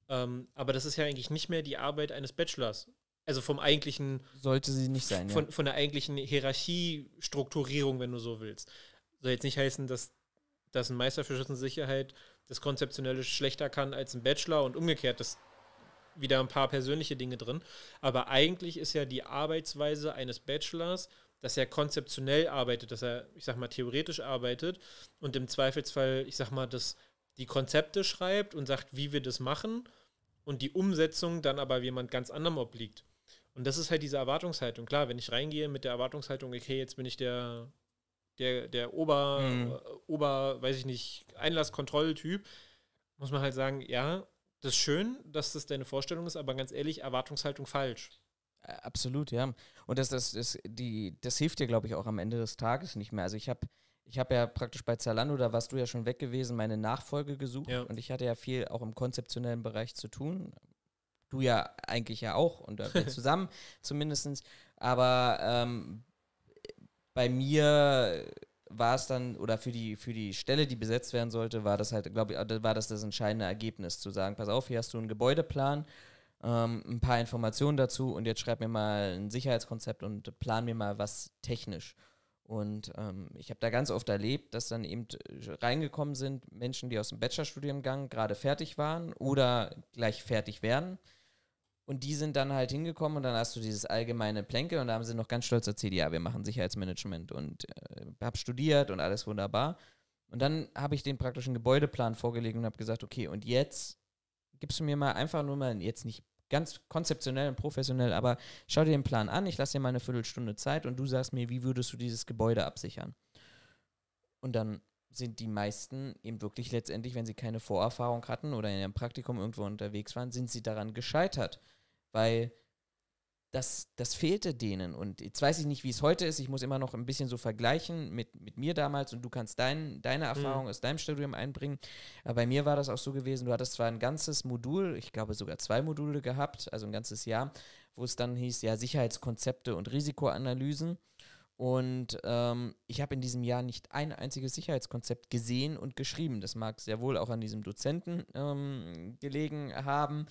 Ähm, aber das ist ja eigentlich nicht mehr die Arbeit eines Bachelors. Also vom eigentlichen. Sollte sie nicht sein, von, ja. Von der eigentlichen Hierarchiestrukturierung, wenn du so willst. Soll jetzt nicht heißen, dass, dass ein Meister für Schutz und Sicherheit das Konzeptionelle schlechter kann als ein Bachelor und umgekehrt. Das wieder ein paar persönliche Dinge drin. Aber eigentlich ist ja die Arbeitsweise eines Bachelors, dass er konzeptionell arbeitet, dass er, ich sag mal, theoretisch arbeitet und im Zweifelsfall, ich sag mal, das, die Konzepte schreibt und sagt, wie wir das machen und die Umsetzung dann aber jemand ganz anderem obliegt. Und das ist halt diese Erwartungshaltung. Klar, wenn ich reingehe mit der Erwartungshaltung, okay, jetzt bin ich der der, der Ober, mhm. Äh, Ober, weiß ich nicht, Einlasskontrolltyp, muss man halt sagen, ja, das ist schön, dass das deine Vorstellung ist, aber ganz ehrlich, Erwartungshaltung falsch. Absolut, ja. Und das, das, das, die, das hilft dir, glaube ich, auch am Ende des Tages nicht mehr. Also ich habe ich habe ja praktisch bei Zalando, da warst du ja schon weg gewesen, meine Nachfolge gesucht ja. und ich hatte ja viel auch im konzeptionellen Bereich zu tun. Du ja eigentlich ja auch und wir zusammen zumindest. Aber ähm, bei mir war es dann, oder für die, für die Stelle, die besetzt werden sollte, war das halt, glaube ich, war das das entscheidende Ergebnis, zu sagen, pass auf, hier hast du einen Gebäudeplan, ähm, ein paar Informationen dazu und jetzt schreib mir mal ein Sicherheitskonzept und plan mir mal was technisch. Und ähm, ich habe da ganz oft erlebt, dass dann eben reingekommen sind Menschen, die aus dem Bachelorstudiengang gerade fertig waren oder gleich fertig werden und die sind dann halt hingekommen und dann hast du dieses allgemeine Plänkel und da haben sie noch ganz stolz erzählt, ja, wir machen Sicherheitsmanagement und äh, habe studiert und alles wunderbar. Und dann habe ich den praktischen Gebäudeplan vorgelegt und habe gesagt, okay, und jetzt gibst du mir mal einfach nur mal, jetzt nicht ganz konzeptionell und professionell, aber schau dir den Plan an, ich lasse dir mal eine Viertelstunde Zeit und du sagst mir, wie würdest du dieses Gebäude absichern? Und dann sind die meisten eben wirklich letztendlich, wenn sie keine Vorerfahrung hatten oder in einem Praktikum irgendwo unterwegs waren, sind sie daran gescheitert weil das, das fehlte denen. Und jetzt weiß ich nicht, wie es heute ist. Ich muss immer noch ein bisschen so vergleichen mit, mit mir damals und du kannst dein, deine Erfahrung mhm. aus deinem Studium einbringen. Aber bei mir war das auch so gewesen, du hattest zwar ein ganzes Modul, ich glaube sogar zwei Module gehabt, also ein ganzes Jahr, wo es dann hieß, ja, Sicherheitskonzepte und Risikoanalysen. Und ähm, ich habe in diesem Jahr nicht ein einziges Sicherheitskonzept gesehen und geschrieben. Das mag sehr wohl auch an diesem Dozenten ähm, gelegen haben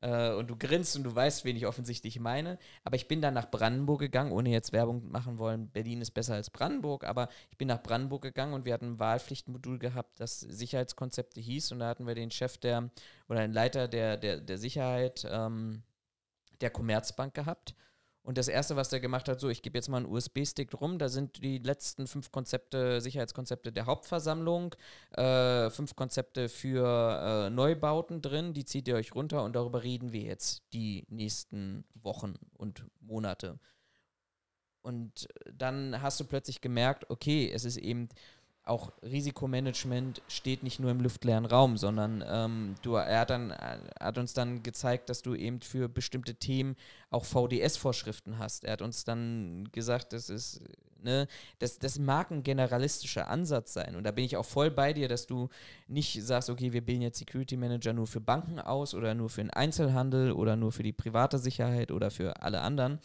äh, und du grinst und du weißt, wen ich offensichtlich meine. Aber ich bin dann nach Brandenburg gegangen, ohne jetzt Werbung machen wollen. Berlin ist besser als Brandenburg, aber ich bin nach Brandenburg gegangen und wir hatten ein Wahlpflichtmodul gehabt, das Sicherheitskonzepte hieß. Und da hatten wir den Chef der oder den Leiter der, der, der Sicherheit ähm, der Commerzbank gehabt. Und das Erste, was der gemacht hat, so, ich gebe jetzt mal einen USB-Stick rum, da sind die letzten fünf Konzepte, Sicherheitskonzepte der Hauptversammlung, äh, fünf Konzepte für äh, Neubauten drin, die zieht ihr euch runter und darüber reden wir jetzt die nächsten Wochen und Monate. Und dann hast du plötzlich gemerkt, okay, es ist eben auch Risikomanagement steht nicht nur im luftleeren Raum, sondern ähm, du, er hat, dann, hat uns dann gezeigt, dass du eben für bestimmte Themen auch VDS-Vorschriften hast. Er hat uns dann gesagt, das ist, ne, das, das mag ein generalistischer Ansatz sein. Und da bin ich auch voll bei dir, dass du nicht sagst, okay, wir bilden jetzt Security Manager nur für Banken aus oder nur für den Einzelhandel oder nur für die private Sicherheit oder für alle anderen.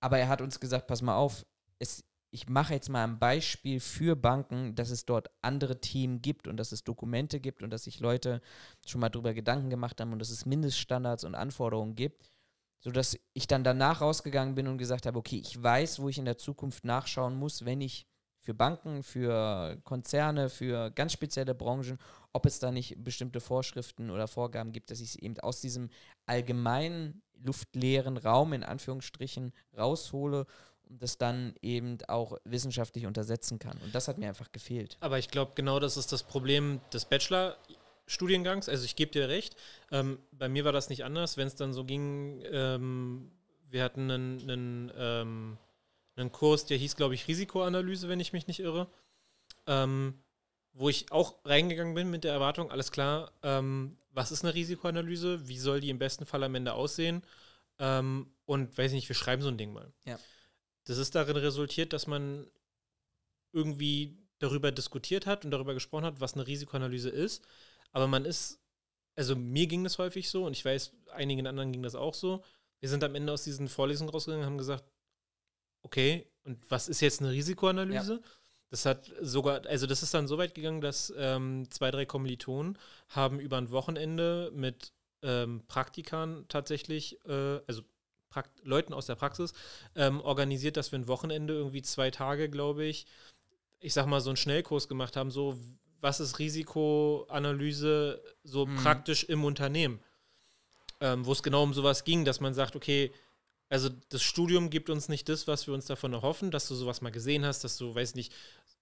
Aber er hat uns gesagt, pass mal auf, es ich mache jetzt mal ein Beispiel für Banken, dass es dort andere Themen gibt und dass es Dokumente gibt und dass sich Leute schon mal darüber Gedanken gemacht haben und dass es Mindeststandards und Anforderungen gibt, sodass ich dann danach rausgegangen bin und gesagt habe, okay, ich weiß, wo ich in der Zukunft nachschauen muss, wenn ich für Banken, für Konzerne, für ganz spezielle Branchen, ob es da nicht bestimmte Vorschriften oder Vorgaben gibt, dass ich es eben aus diesem allgemeinen luftleeren Raum in Anführungsstrichen raushole und das dann eben auch wissenschaftlich untersetzen kann. Und das hat mir einfach gefehlt. Aber ich glaube, genau das ist das Problem des Bachelor. Studiengangs. Also ich gebe dir recht. Ähm, bei mir war das nicht anders, wenn es dann so ging, ähm, wir hatten einen, einen, ähm, einen Kurs, der hieß, glaube ich, Risikoanalyse, wenn ich mich nicht irre. Ähm, wo ich auch reingegangen bin mit der Erwartung, alles klar, ähm, was ist eine Risikoanalyse? Wie soll die im besten Fall am Ende aussehen? Ähm, und weiß ich nicht, wir schreiben so ein Ding mal. Ja. Das ist darin resultiert, dass man irgendwie darüber diskutiert hat und darüber gesprochen hat, was eine Risikoanalyse ist. Aber man ist, also mir ging das häufig so und ich weiß, einigen anderen ging das auch so. Wir sind am Ende aus diesen Vorlesungen rausgegangen und haben gesagt, okay, und was ist jetzt eine Risikoanalyse? Ja. Das hat sogar, also das ist dann so weit gegangen, dass ähm, zwei, drei Kommilitonen haben über ein Wochenende mit ähm, Praktikern tatsächlich, äh, also Prakt Leuten aus der Praxis, ähm, organisiert, dass wir ein Wochenende irgendwie zwei Tage, glaube ich, ich sag mal, so einen Schnellkurs gemacht haben, so was ist Risikoanalyse so mhm. praktisch im Unternehmen, ähm, wo es genau um sowas ging, dass man sagt, okay, also das Studium gibt uns nicht das, was wir uns davon erhoffen, dass du sowas mal gesehen hast, dass du, weiß nicht,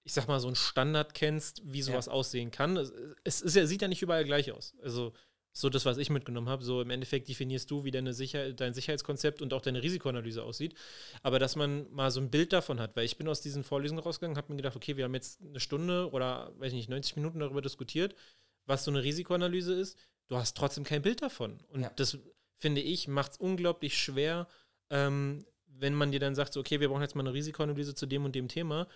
ich sag mal, so einen Standard kennst, wie sowas ja. aussehen kann. Es, es ist ja, sieht ja nicht überall gleich aus. Also so das, was ich mitgenommen habe. So im Endeffekt definierst du, wie deine Sicher dein Sicherheitskonzept und auch deine Risikoanalyse aussieht. Aber dass man mal so ein Bild davon hat, weil ich bin aus diesen Vorlesungen rausgegangen, habe mir gedacht, okay, wir haben jetzt eine Stunde oder, weiß ich nicht, 90 Minuten darüber diskutiert, was so eine Risikoanalyse ist. Du hast trotzdem kein Bild davon. Und ja. das, finde ich, macht es unglaublich schwer, ähm, wenn man dir dann sagt, so, okay, wir brauchen jetzt mal eine Risikoanalyse zu dem und dem Thema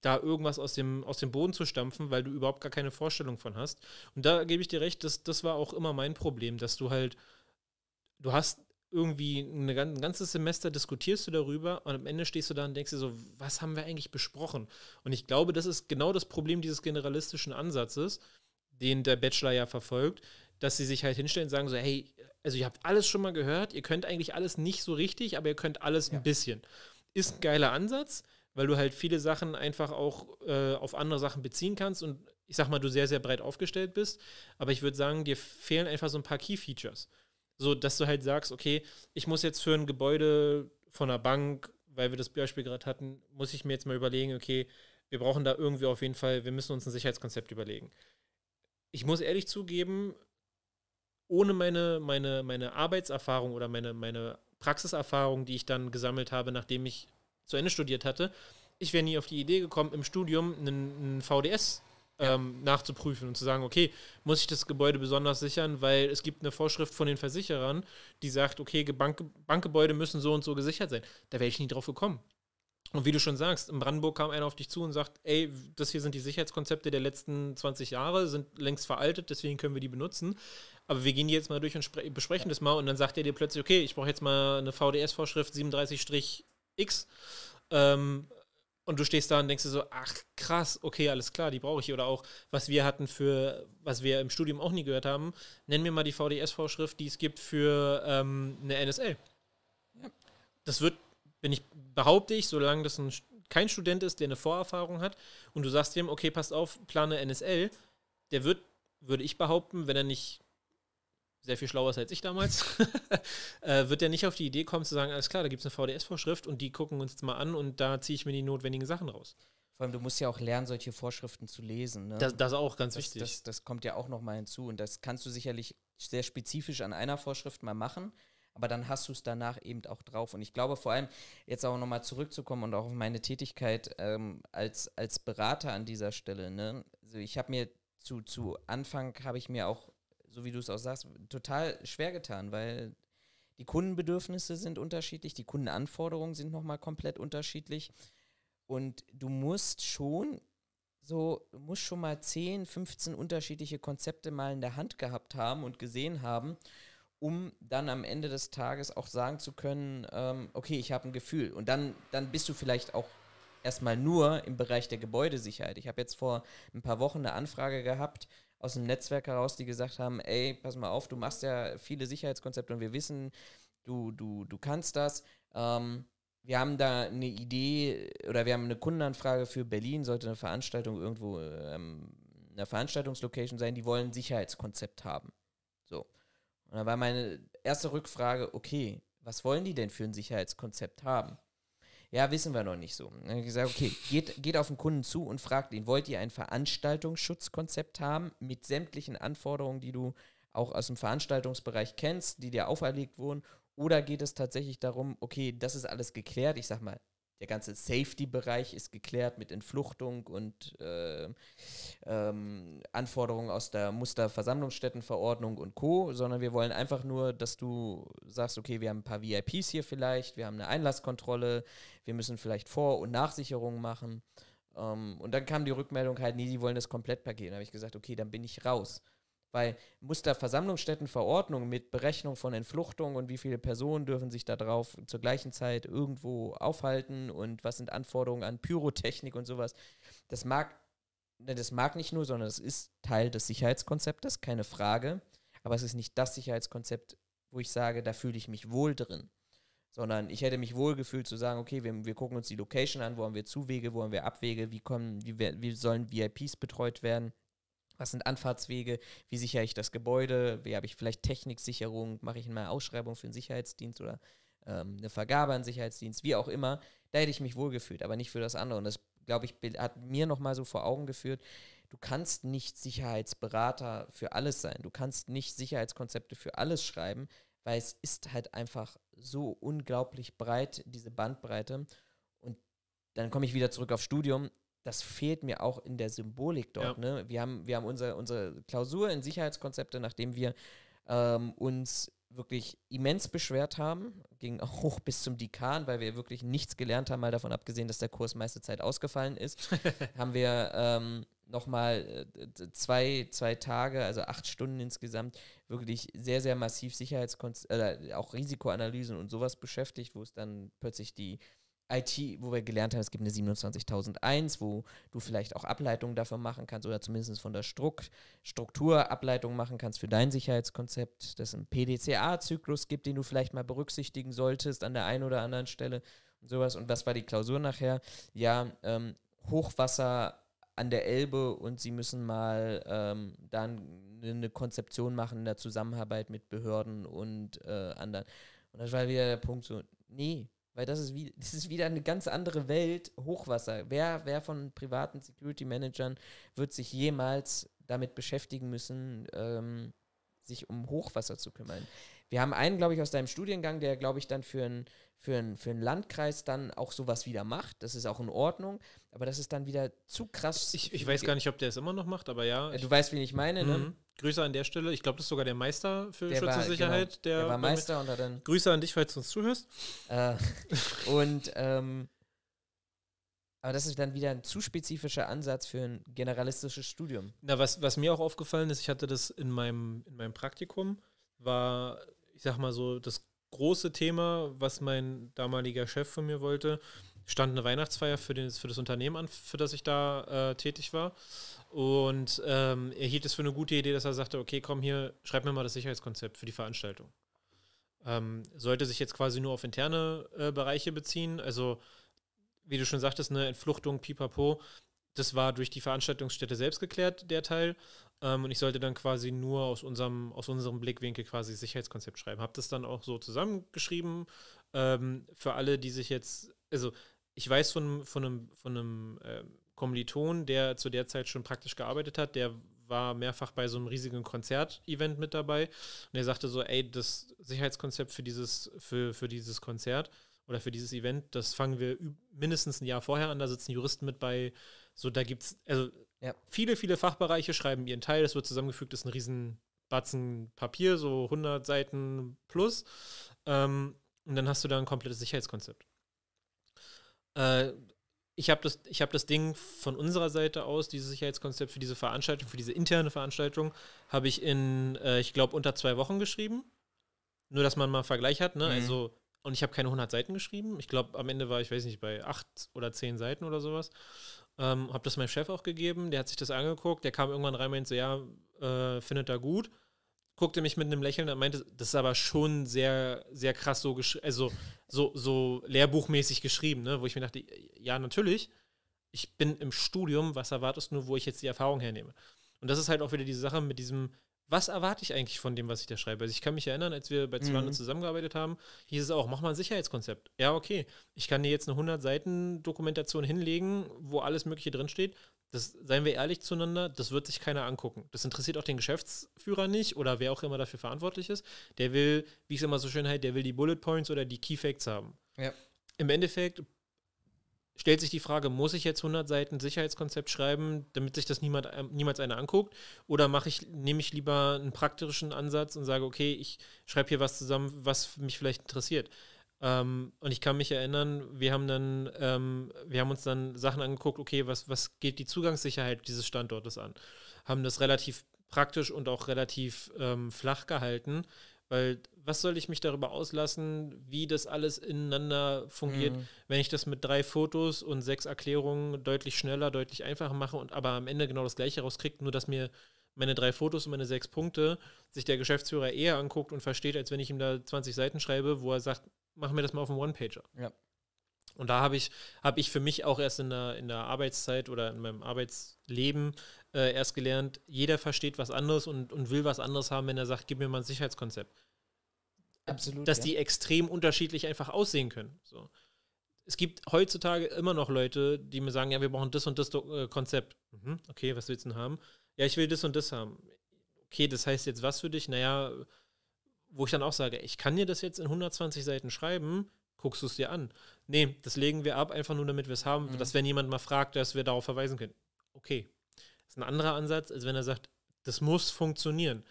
da irgendwas aus dem, aus dem Boden zu stampfen, weil du überhaupt gar keine Vorstellung von hast. Und da gebe ich dir recht, das, das war auch immer mein Problem, dass du halt, du hast irgendwie eine, ein ganzes Semester diskutierst du darüber und am Ende stehst du da und denkst dir so, was haben wir eigentlich besprochen? Und ich glaube, das ist genau das Problem dieses generalistischen Ansatzes, den der Bachelor ja verfolgt, dass sie sich halt hinstellen und sagen so, hey, also ihr habt alles schon mal gehört, ihr könnt eigentlich alles nicht so richtig, aber ihr könnt alles ja. ein bisschen. Ist ein geiler Ansatz, weil du halt viele Sachen einfach auch äh, auf andere Sachen beziehen kannst und ich sag mal, du sehr, sehr breit aufgestellt bist. Aber ich würde sagen, dir fehlen einfach so ein paar Key-Features. So, dass du halt sagst, okay, ich muss jetzt für ein Gebäude von einer Bank, weil wir das Beispiel gerade hatten, muss ich mir jetzt mal überlegen, okay, wir brauchen da irgendwie auf jeden Fall, wir müssen uns ein Sicherheitskonzept überlegen. Ich muss ehrlich zugeben, ohne meine, meine, meine Arbeitserfahrung oder meine, meine Praxiserfahrung, die ich dann gesammelt habe, nachdem ich zu Ende studiert hatte, ich wäre nie auf die Idee gekommen, im Studium einen, einen VDS ähm, nachzuprüfen und zu sagen, okay, muss ich das Gebäude besonders sichern, weil es gibt eine Vorschrift von den Versicherern, die sagt, okay, Bank Bankgebäude müssen so und so gesichert sein. Da wäre ich nie drauf gekommen. Und wie du schon sagst, in Brandenburg kam einer auf dich zu und sagt, ey, das hier sind die Sicherheitskonzepte der letzten 20 Jahre, sind längst veraltet, deswegen können wir die benutzen. Aber wir gehen die jetzt mal durch und besprechen das mal und dann sagt er dir plötzlich, okay, ich brauche jetzt mal eine VDS-Vorschrift 37- X. Ähm, und du stehst da und denkst dir so, ach krass, okay, alles klar, die brauche ich. Oder auch, was wir hatten für, was wir im Studium auch nie gehört haben, nennen wir mal die VDS-Vorschrift, die es gibt für ähm, eine NSL. Ja. Das wird, wenn ich behaupte ich, solange das ein, kein Student ist, der eine Vorerfahrung hat, und du sagst dem, okay, passt auf, plane NSL, der wird, würde ich behaupten, wenn er nicht sehr viel schlauer ist als ich damals, äh, wird der nicht auf die Idee kommen zu sagen, alles klar, da gibt es eine VDS-Vorschrift und die gucken uns jetzt mal an und da ziehe ich mir die notwendigen Sachen raus. Vor allem, du musst ja auch lernen, solche Vorschriften zu lesen. Ne? Das, das auch ganz das, wichtig. Das, das kommt ja auch nochmal hinzu und das kannst du sicherlich sehr spezifisch an einer Vorschrift mal machen, aber dann hast du es danach eben auch drauf. Und ich glaube vor allem, jetzt auch nochmal zurückzukommen und auch auf meine Tätigkeit ähm, als, als Berater an dieser Stelle. Ne? Also ich habe mir zu, zu Anfang, habe ich mir auch so wie du es auch sagst, total schwer getan, weil die Kundenbedürfnisse sind unterschiedlich, die Kundenanforderungen sind nochmal komplett unterschiedlich. Und du musst schon so, du musst schon mal 10, 15 unterschiedliche Konzepte mal in der Hand gehabt haben und gesehen haben, um dann am Ende des Tages auch sagen zu können, ähm, okay, ich habe ein Gefühl. Und dann, dann bist du vielleicht auch erstmal nur im Bereich der Gebäudesicherheit. Ich habe jetzt vor ein paar Wochen eine Anfrage gehabt aus dem Netzwerk heraus, die gesagt haben, ey, pass mal auf, du machst ja viele Sicherheitskonzepte und wir wissen, du, du, du kannst das. Ähm, wir haben da eine Idee oder wir haben eine Kundenanfrage für Berlin, sollte eine Veranstaltung irgendwo ähm, eine Veranstaltungslocation sein, die wollen ein Sicherheitskonzept haben. So. Und dann war meine erste Rückfrage, okay, was wollen die denn für ein Sicherheitskonzept haben? Ja, wissen wir noch nicht so. Dann habe ich gesagt, okay, geht, geht auf den Kunden zu und fragt ihn, wollt ihr ein Veranstaltungsschutzkonzept haben mit sämtlichen Anforderungen, die du auch aus dem Veranstaltungsbereich kennst, die dir auferlegt wurden? Oder geht es tatsächlich darum, okay, das ist alles geklärt, ich sag mal, der ganze Safety-Bereich ist geklärt mit Entfluchtung und äh, ähm, Anforderungen aus der Musterversammlungsstättenverordnung und Co., sondern wir wollen einfach nur, dass du sagst, okay, wir haben ein paar VIPs hier vielleicht, wir haben eine Einlasskontrolle, wir müssen vielleicht Vor- und Nachsicherungen machen. Ähm, und dann kam die Rückmeldung halt, nee, die wollen das Komplettpaket. Da habe ich gesagt, okay, dann bin ich raus. Weil Musterversammlungsstättenverordnung mit Berechnung von Entfluchtung und wie viele Personen dürfen sich da drauf zur gleichen Zeit irgendwo aufhalten und was sind Anforderungen an Pyrotechnik und sowas, das mag, ne, das mag nicht nur, sondern es ist Teil des Sicherheitskonzeptes, keine Frage. Aber es ist nicht das Sicherheitskonzept, wo ich sage, da fühle ich mich wohl drin. Sondern ich hätte mich wohl gefühlt zu sagen, okay, wir, wir gucken uns die Location an, wo haben wir Zuwege, wo haben wir Abwege, wie kommen, wie, wie sollen VIPs betreut werden was sind Anfahrtswege? Wie sichere ich das Gebäude? Wie habe ich vielleicht Techniksicherung? Mache ich eine Ausschreibung für einen Sicherheitsdienst oder ähm, eine Vergabe an Sicherheitsdienst? Wie auch immer. Da hätte ich mich wohlgefühlt, aber nicht für das andere. Und das, glaube ich, hat mir nochmal so vor Augen geführt. Du kannst nicht Sicherheitsberater für alles sein. Du kannst nicht Sicherheitskonzepte für alles schreiben, weil es ist halt einfach so unglaublich breit, diese Bandbreite. Und dann komme ich wieder zurück auf Studium das fehlt mir auch in der Symbolik dort. Ja. Ne? Wir haben, wir haben unsere, unsere Klausur in Sicherheitskonzepte, nachdem wir ähm, uns wirklich immens beschwert haben, ging auch hoch bis zum Dekan, weil wir wirklich nichts gelernt haben, mal davon abgesehen, dass der Kurs meiste Zeit ausgefallen ist, haben wir ähm, nochmal äh, zwei, zwei Tage, also acht Stunden insgesamt, wirklich sehr, sehr massiv Sicherheitskonzepte, äh, auch Risikoanalysen und sowas beschäftigt, wo es dann plötzlich die IT, wo wir gelernt haben, es gibt eine 27001, wo du vielleicht auch Ableitungen davon machen kannst oder zumindest von der Strukt Struktur Ableitungen machen kannst für dein Sicherheitskonzept, dass es einen PDCA-Zyklus gibt, den du vielleicht mal berücksichtigen solltest an der einen oder anderen Stelle und sowas. Und was war die Klausur nachher? Ja, ähm, Hochwasser an der Elbe und sie müssen mal ähm, dann eine Konzeption machen in der Zusammenarbeit mit Behörden und äh, anderen. Und das war wieder der Punkt so, nee, weil das ist, wie, das ist wieder eine ganz andere Welt, Hochwasser. Wer, wer von privaten Security-Managern wird sich jemals damit beschäftigen müssen, ähm, sich um Hochwasser zu kümmern? Wir haben einen, glaube ich, aus deinem Studiengang, der, glaube ich, dann für einen für für Landkreis dann auch sowas wieder macht. Das ist auch in Ordnung. Aber das ist dann wieder zu krass. Ich, ich weiß gar nicht, ob der es immer noch macht, aber ja. ja du weißt, wen ich meine, ne? Grüße an der Stelle. Ich glaube, das ist sogar der Meister für der Schutz war, und Sicherheit. Genau, der, der, war Meister und hat dann. Grüße an dich, falls du uns zuhörst. Äh, und ähm, aber das ist dann wieder ein zu spezifischer Ansatz für ein generalistisches Studium. Na, was, was mir auch aufgefallen ist, ich hatte das in meinem, in meinem Praktikum, war, ich sag mal so, das große Thema, was mein damaliger Chef von mir wollte, stand eine Weihnachtsfeier für, den, für das Unternehmen an, für das ich da äh, tätig war. Und ähm, er hielt es für eine gute Idee, dass er sagte, okay, komm hier, schreib mir mal das Sicherheitskonzept für die Veranstaltung. Ähm, sollte sich jetzt quasi nur auf interne äh, Bereiche beziehen. Also, wie du schon sagtest, eine Entfluchtung, pipapo, das war durch die Veranstaltungsstätte selbst geklärt, der Teil. Ähm, und ich sollte dann quasi nur aus unserem, aus unserem Blickwinkel quasi Sicherheitskonzept schreiben. Habe das dann auch so zusammengeschrieben. Ähm, für alle, die sich jetzt, also ich weiß von, von einem, von einem äh, Kommiliton, der zu der Zeit schon praktisch gearbeitet hat, der war mehrfach bei so einem riesigen Konzert-Event mit dabei. Und er sagte so, ey, das Sicherheitskonzept für dieses, für, für dieses Konzert oder für dieses Event, das fangen wir mindestens ein Jahr vorher an, da sitzen Juristen mit bei, so da gibt es, also ja. viele, viele Fachbereiche schreiben ihren Teil, das wird zusammengefügt, das ist ein riesen Batzen Papier, so 100 Seiten plus. Ähm, und dann hast du da ein komplettes Sicherheitskonzept. Äh, ich habe das, hab das Ding von unserer Seite aus, dieses Sicherheitskonzept für diese Veranstaltung, für diese interne Veranstaltung, habe ich in, äh, ich glaube, unter zwei Wochen geschrieben. Nur, dass man mal einen Vergleich hat. Ne? Mhm. Also, und ich habe keine 100 Seiten geschrieben. Ich glaube, am Ende war ich, weiß nicht, bei acht oder zehn Seiten oder sowas. Ähm, habe das meinem Chef auch gegeben. Der hat sich das angeguckt. Der kam irgendwann rein und meinte so, ja, äh, findet er gut guckte mich mit einem Lächeln und meinte, das ist aber schon sehr, sehr krass so, also so, so lehrbuchmäßig geschrieben, ne? wo ich mir dachte, ja, natürlich, ich bin im Studium, was erwartest du nur, wo ich jetzt die Erfahrung hernehme? Und das ist halt auch wieder diese Sache mit diesem, was erwarte ich eigentlich von dem, was ich da schreibe? Also ich kann mich erinnern, als wir bei Zalando Mhm. zusammengearbeitet haben, hieß es auch, mach mal ein Sicherheitskonzept. Ja, okay. Ich kann dir jetzt eine 100 Seiten Dokumentation hinlegen, wo alles Mögliche drinsteht. Das, seien wir ehrlich zueinander, das wird sich keiner angucken. Das interessiert auch den Geschäftsführer nicht oder wer auch immer dafür verantwortlich ist. Der will, wie ich es immer so schön halt, der will die Bullet Points oder die Key Facts haben. Ja. Im Endeffekt stellt sich die Frage, muss ich jetzt 100 Seiten Sicherheitskonzept schreiben, damit sich das niemand, ähm, niemals einer anguckt? Oder mache ich, nehme ich lieber einen praktischen Ansatz und sage, okay, ich schreibe hier was zusammen, was mich vielleicht interessiert. Ähm, und ich kann mich erinnern, wir haben dann, ähm, wir haben uns dann Sachen angeguckt, okay, was, was geht die Zugangssicherheit dieses Standortes an? Haben das relativ praktisch und auch relativ ähm, flach gehalten, weil was soll ich mich darüber auslassen, wie das alles ineinander fungiert, Mhm. wenn ich das mit drei Fotos und sechs Erklärungen deutlich schneller, deutlich einfacher mache und aber am Ende genau das gleiche rauskriegt, nur dass mir meine drei Fotos und meine sechs Punkte sich der Geschäftsführer eher anguckt und versteht, als wenn ich ihm da 20 Seiten schreibe, wo er sagt, mach mir das mal auf dem One-Pager. Ja. Und da habe ich, habe ich für mich auch erst in der, in der Arbeitszeit oder in meinem Arbeitsleben äh, erst gelernt, jeder versteht was anderes und, und will was anderes haben, wenn er sagt, gib mir mal ein Sicherheitskonzept Absolut. dass ja. die extrem unterschiedlich einfach aussehen können. So. Es gibt heutzutage immer noch Leute, die mir sagen, ja, wir brauchen das und das äh, Konzept. Mhm, okay, was willst du denn haben? Ja, ich will das und das haben. Okay, das heißt jetzt was für dich? Naja, wo ich dann auch sage, ich kann dir das jetzt in 120 Seiten schreiben, guckst du es dir an. Nee, das legen wir ab, einfach nur damit wir es haben, Mhm. dass wenn jemand mal fragt, dass wir darauf verweisen können. Okay. Das ist ein anderer Ansatz, als wenn er sagt, das muss funktionieren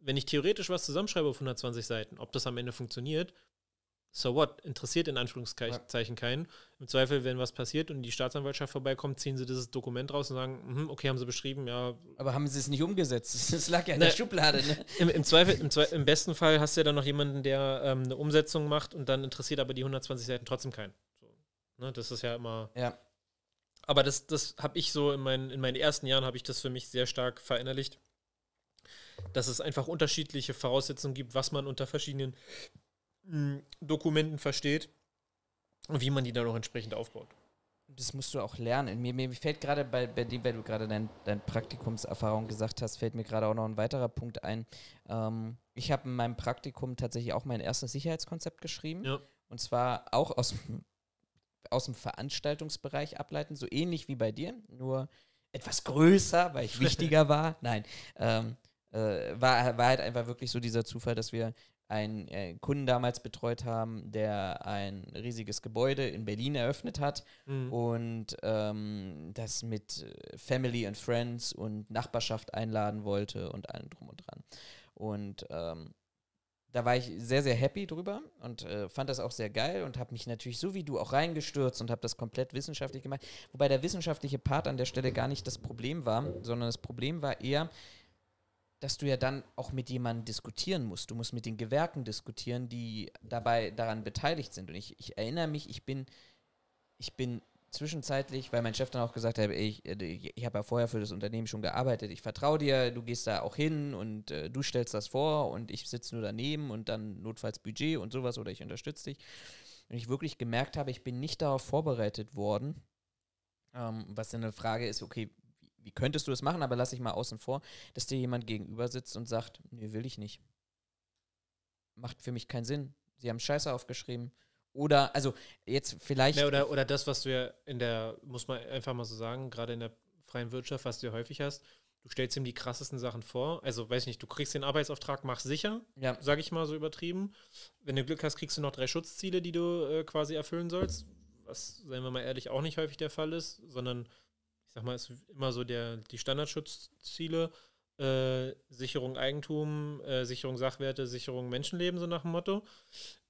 wenn ich theoretisch was zusammenschreibe auf 120 Seiten, ob das am Ende funktioniert, so what, interessiert in Anführungszeichen keinen. Im Zweifel, wenn was passiert und die Staatsanwaltschaft vorbeikommt, ziehen sie dieses Dokument raus und sagen, mhm, okay, haben sie beschrieben, ja. Aber haben sie es nicht umgesetzt? Das lag ja in Ne. der Schublade, ne? Im, im Zweifel, im, Zwe im besten Fall hast du ja dann noch jemanden, der ähm, eine Umsetzung macht und dann interessiert aber die 120 Seiten trotzdem keinen. So, ne, das ist ja immer. Ja. Aber das, das habe ich so in meinen, in meinen ersten Jahren habe ich das für mich sehr stark verinnerlicht, dass es einfach unterschiedliche Voraussetzungen gibt, was man unter verschiedenen Dokumenten versteht und wie man die dann auch entsprechend aufbaut. Das musst du auch lernen. Mir, mir fällt gerade bei, bei dem, weil du gerade dein, dein Praktikumserfahrung gesagt hast, fällt mir gerade auch noch ein weiterer Punkt ein. Ähm, ich habe in meinem Praktikum tatsächlich auch mein erstes Sicherheitskonzept geschrieben. Ja. Und zwar auch aus, dem- aus dem Veranstaltungsbereich ableiten, so ähnlich wie bei dir, nur etwas größer, weil ich wichtiger war. Nein, ähm, äh, war, war halt einfach wirklich so dieser Zufall, dass wir einen äh, Kunden damals betreut haben, der ein riesiges Gebäude in Berlin eröffnet hat Mhm. und ähm, das mit äh, Family and Friends und Nachbarschaft einladen wollte und allem drum und dran. Und ähm, da war ich sehr, sehr happy drüber und äh, fand das auch sehr geil und habe mich natürlich so wie du auch reingestürzt und habe das komplett wissenschaftlich gemacht. Wobei der wissenschaftliche Part an der Stelle gar nicht das Problem war, sondern das Problem war eher, dass du ja dann auch mit jemandem diskutieren musst. Du musst mit den Gewerken diskutieren, die dabei daran beteiligt sind. Und ich, ich erinnere mich, ich bin, ich bin zwischenzeitlich, weil mein Chef dann auch gesagt hat, ich, äh, ich habe ja vorher für das Unternehmen schon gearbeitet, ich vertraue dir, du gehst da auch hin und äh, du stellst das vor und ich sitze nur daneben und dann notfalls Budget und sowas oder ich unterstütze dich. Und ich wirklich gemerkt habe, ich bin nicht darauf vorbereitet worden, ähm, was dann eine Frage ist, okay, wie, könntest du das machen, aber lass ich mal außen vor, dass dir jemand gegenüber sitzt und sagt, nee, will ich nicht. Macht für mich keinen Sinn. Sie haben Scheiße aufgeschrieben. Oder, also jetzt vielleicht. Ja, oder, oder das, was du ja in der, muss man einfach mal so sagen, gerade in der freien Wirtschaft, was du ja häufig hast, du stellst ihm die krassesten Sachen vor. Also, weiß ich nicht, du kriegst den Arbeitsauftrag, mach sicher, ja, sage ich mal so übertrieben. Wenn du Glück hast, kriegst du noch drei Schutzziele, die du äh, quasi erfüllen sollst. Was, seien wir mal ehrlich, auch nicht häufig der Fall ist, sondern sag mal, ist immer so der, die Standardschutzziele. Äh, Sicherung Eigentum, äh, Sicherung Sachwerte, Sicherung Menschenleben, so nach dem Motto.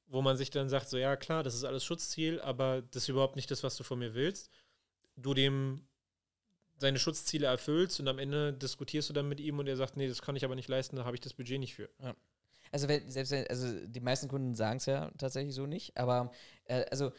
Wo man sich dann sagt, so ja klar, das ist alles Schutzziel, aber das ist überhaupt nicht das, was du von mir willst. Du dem seine Schutzziele erfüllst und am Ende diskutierst du dann mit ihm und er sagt, nee, das kann ich aber nicht leisten, da habe ich das Budget nicht für. Also wenn, selbst wenn, also die meisten Kunden sagen es ja tatsächlich so nicht, aber äh, also,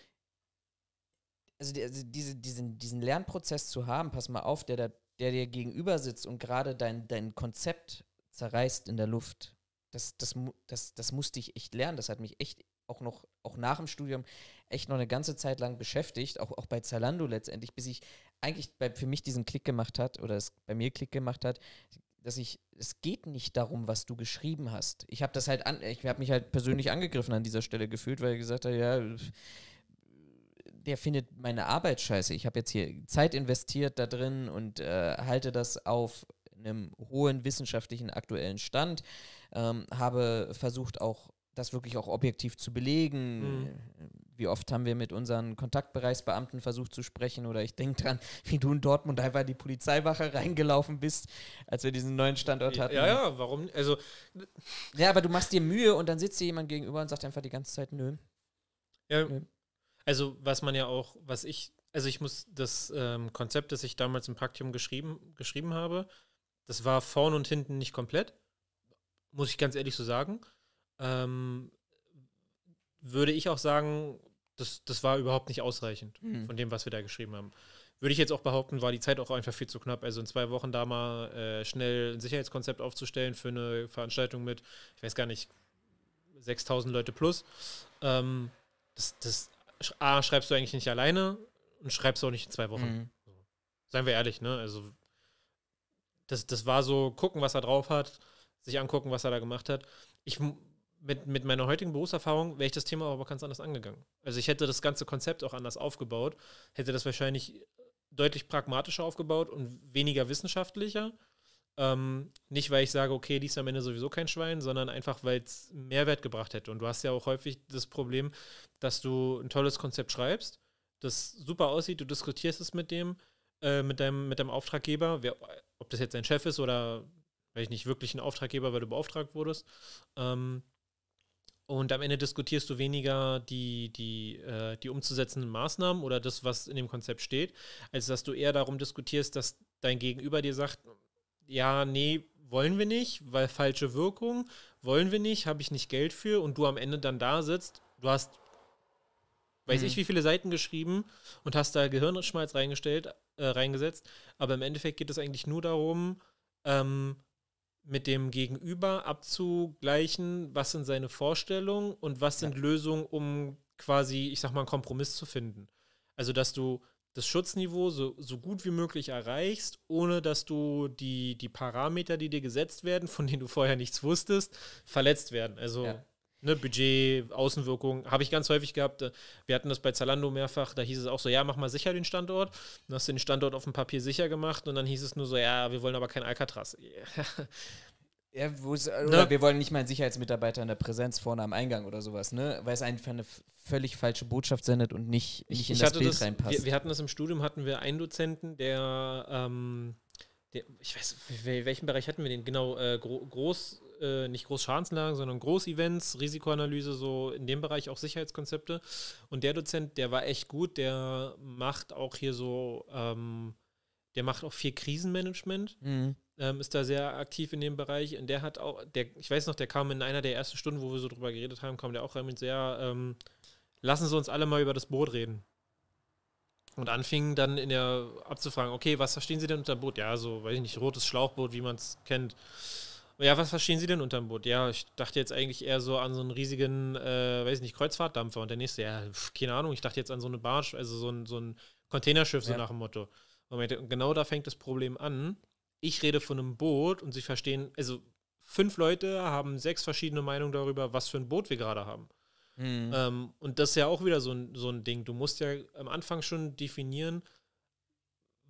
also, die, also diese, diesen, diesen Lernprozess zu haben, pass mal auf, der, da, der dir gegenüber sitzt und gerade dein, dein Konzept zerreißt in der Luft, das, das, das, das musste ich echt lernen. Das hat mich echt auch noch, auch nach dem Studium, echt noch eine ganze Zeit lang beschäftigt, auch, auch bei Zalando letztendlich, bis ich eigentlich bei, für mich diesen Klick gemacht hat oder es bei mir Klick gemacht hat, dass ich, es geht nicht darum, was du geschrieben hast. Ich habe das halt an, ich habe mich halt persönlich angegriffen an dieser Stelle gefühlt, weil er gesagt hat, ja, der findet meine Arbeit scheiße. Ich habe jetzt hier Zeit investiert da drin und äh, halte das auf einem hohen wissenschaftlichen aktuellen Stand. Ähm, habe versucht auch das wirklich auch objektiv zu belegen. Mhm. Wie oft haben wir mit unseren Kontaktbereichsbeamten versucht zu sprechen oder ich denke dran, wie du in Dortmund einfach in die Polizeiwache reingelaufen bist, als wir diesen neuen Standort hatten. Ja, ja, warum? Also ja, aber du machst dir Mühe und dann sitzt dir jemand gegenüber und sagt einfach die ganze Zeit nö. Ja. Nö. Also was man ja auch, was ich, also ich muss das ähm, Konzept, das ich damals im Praktikum geschrieben, geschrieben habe, das war vorn und hinten nicht komplett, muss ich ganz ehrlich so sagen. Ähm, würde ich auch sagen, das, das war überhaupt nicht ausreichend mhm. von dem, was wir da geschrieben haben. Würde ich jetzt auch behaupten, war die Zeit auch einfach viel zu knapp. Also in zwei Wochen da mal äh, schnell ein Sicherheitskonzept aufzustellen für eine Veranstaltung mit, ich weiß gar nicht, 6000 Leute plus. Ähm, das, das A, schreibst du eigentlich nicht alleine und schreibst auch nicht in zwei Wochen. Mhm. Seien wir ehrlich, ne? Also, das, das war so, gucken, was er drauf hat, sich angucken, was er da gemacht hat. Ich mit, mit meiner heutigen Berufserfahrung wäre ich das Thema aber ganz anders angegangen. Also ich hätte das ganze Konzept auch anders aufgebaut, hätte das wahrscheinlich deutlich pragmatischer aufgebaut und weniger wissenschaftlicher. Ähm, nicht, weil ich sage, okay, die ist am Ende sowieso kein Schwein, sondern einfach, weil es Mehrwert gebracht hätte. Und du hast ja auch häufig das Problem, dass du ein tolles Konzept schreibst, das super aussieht, du diskutierst es mit dem, äh, mit, deinem, mit deinem Auftraggeber, wer, ob das jetzt dein Chef ist oder, ich nicht, wirklich ein Auftraggeber, weil du beauftragt wurdest. Ähm, und am Ende diskutierst du weniger die, die, äh, die umzusetzenden Maßnahmen oder das, was in dem Konzept steht, als dass du eher darum diskutierst, dass dein Gegenüber dir sagt, ja, nee, wollen wir nicht, weil falsche Wirkung, wollen wir nicht, habe ich nicht Geld für und du am Ende dann da sitzt, du hast, weiß mhm. ich wie viele Seiten geschrieben und hast da Gehirnschmalz reingestellt, äh, reingesetzt, aber im Endeffekt geht es eigentlich nur darum, ähm, mit dem Gegenüber abzugleichen, was sind seine Vorstellungen und was sind ja. Lösungen, um quasi, ich sag mal, einen Kompromiss zu finden. Also, dass du das Schutzniveau so, so gut wie möglich erreichst, ohne dass du die, die Parameter, die dir gesetzt werden, von denen du vorher nichts wusstest, verletzt werden. Also ja. Ne, Budget, Außenwirkung, habe ich ganz häufig gehabt. Wir hatten das bei Zalando mehrfach, da hieß es auch so, ja, mach mal sicher den Standort. Dann hast du den Standort auf dem Papier sicher gemacht und dann hieß es nur so, ja, wir wollen aber kein Alcatraz. Ja, oder ne? wir wollen nicht mal einen Sicherheitsmitarbeiter in der Präsenz vorne am Eingang oder sowas, ne? Weil es einfach eine völlig falsche Botschaft sendet und nicht, nicht in ich das Bild das, reinpasst. Wir, wir, hatten das im Studium, hatten wir einen Dozenten, der, ähm, der ich weiß, welchen Bereich hatten wir den? Genau, äh, groß, äh, nicht Großschadenslagen, sondern Großevents, Risikoanalyse, so in dem Bereich auch Sicherheitskonzepte. Und der Dozent, der war echt gut, der macht auch hier so, ähm, der macht auch viel Krisenmanagement. Mhm. Ähm, ist da sehr aktiv in dem Bereich. Und der hat auch, der, ich weiß noch, der kam in einer der ersten Stunden, wo wir so drüber geredet haben, kam der auch rein mit sehr, ähm, lassen Sie uns alle mal über das Boot reden. Und anfing dann in der abzufragen, okay, was verstehen Sie denn unter Boot? Ja, so, weiß ich nicht, rotes Schlauchboot, wie man es kennt. Ja, was verstehen Sie denn unter dem Boot? Ja, ich dachte jetzt eigentlich eher so an so einen riesigen, äh, weiß ich nicht, Kreuzfahrtdampfer. Und der nächste, ja, pf, keine Ahnung, ich dachte jetzt an so eine Barge, also so ein, so ein Containerschiff, so ja. nach dem Motto. Und genau da fängt das Problem an. Ich rede von einem Boot und Sie verstehen, also fünf Leute haben sechs verschiedene Meinungen darüber, was für ein Boot wir gerade haben. Mhm. Ähm, und das ist ja auch wieder so ein, so ein Ding. Du musst ja am Anfang schon definieren,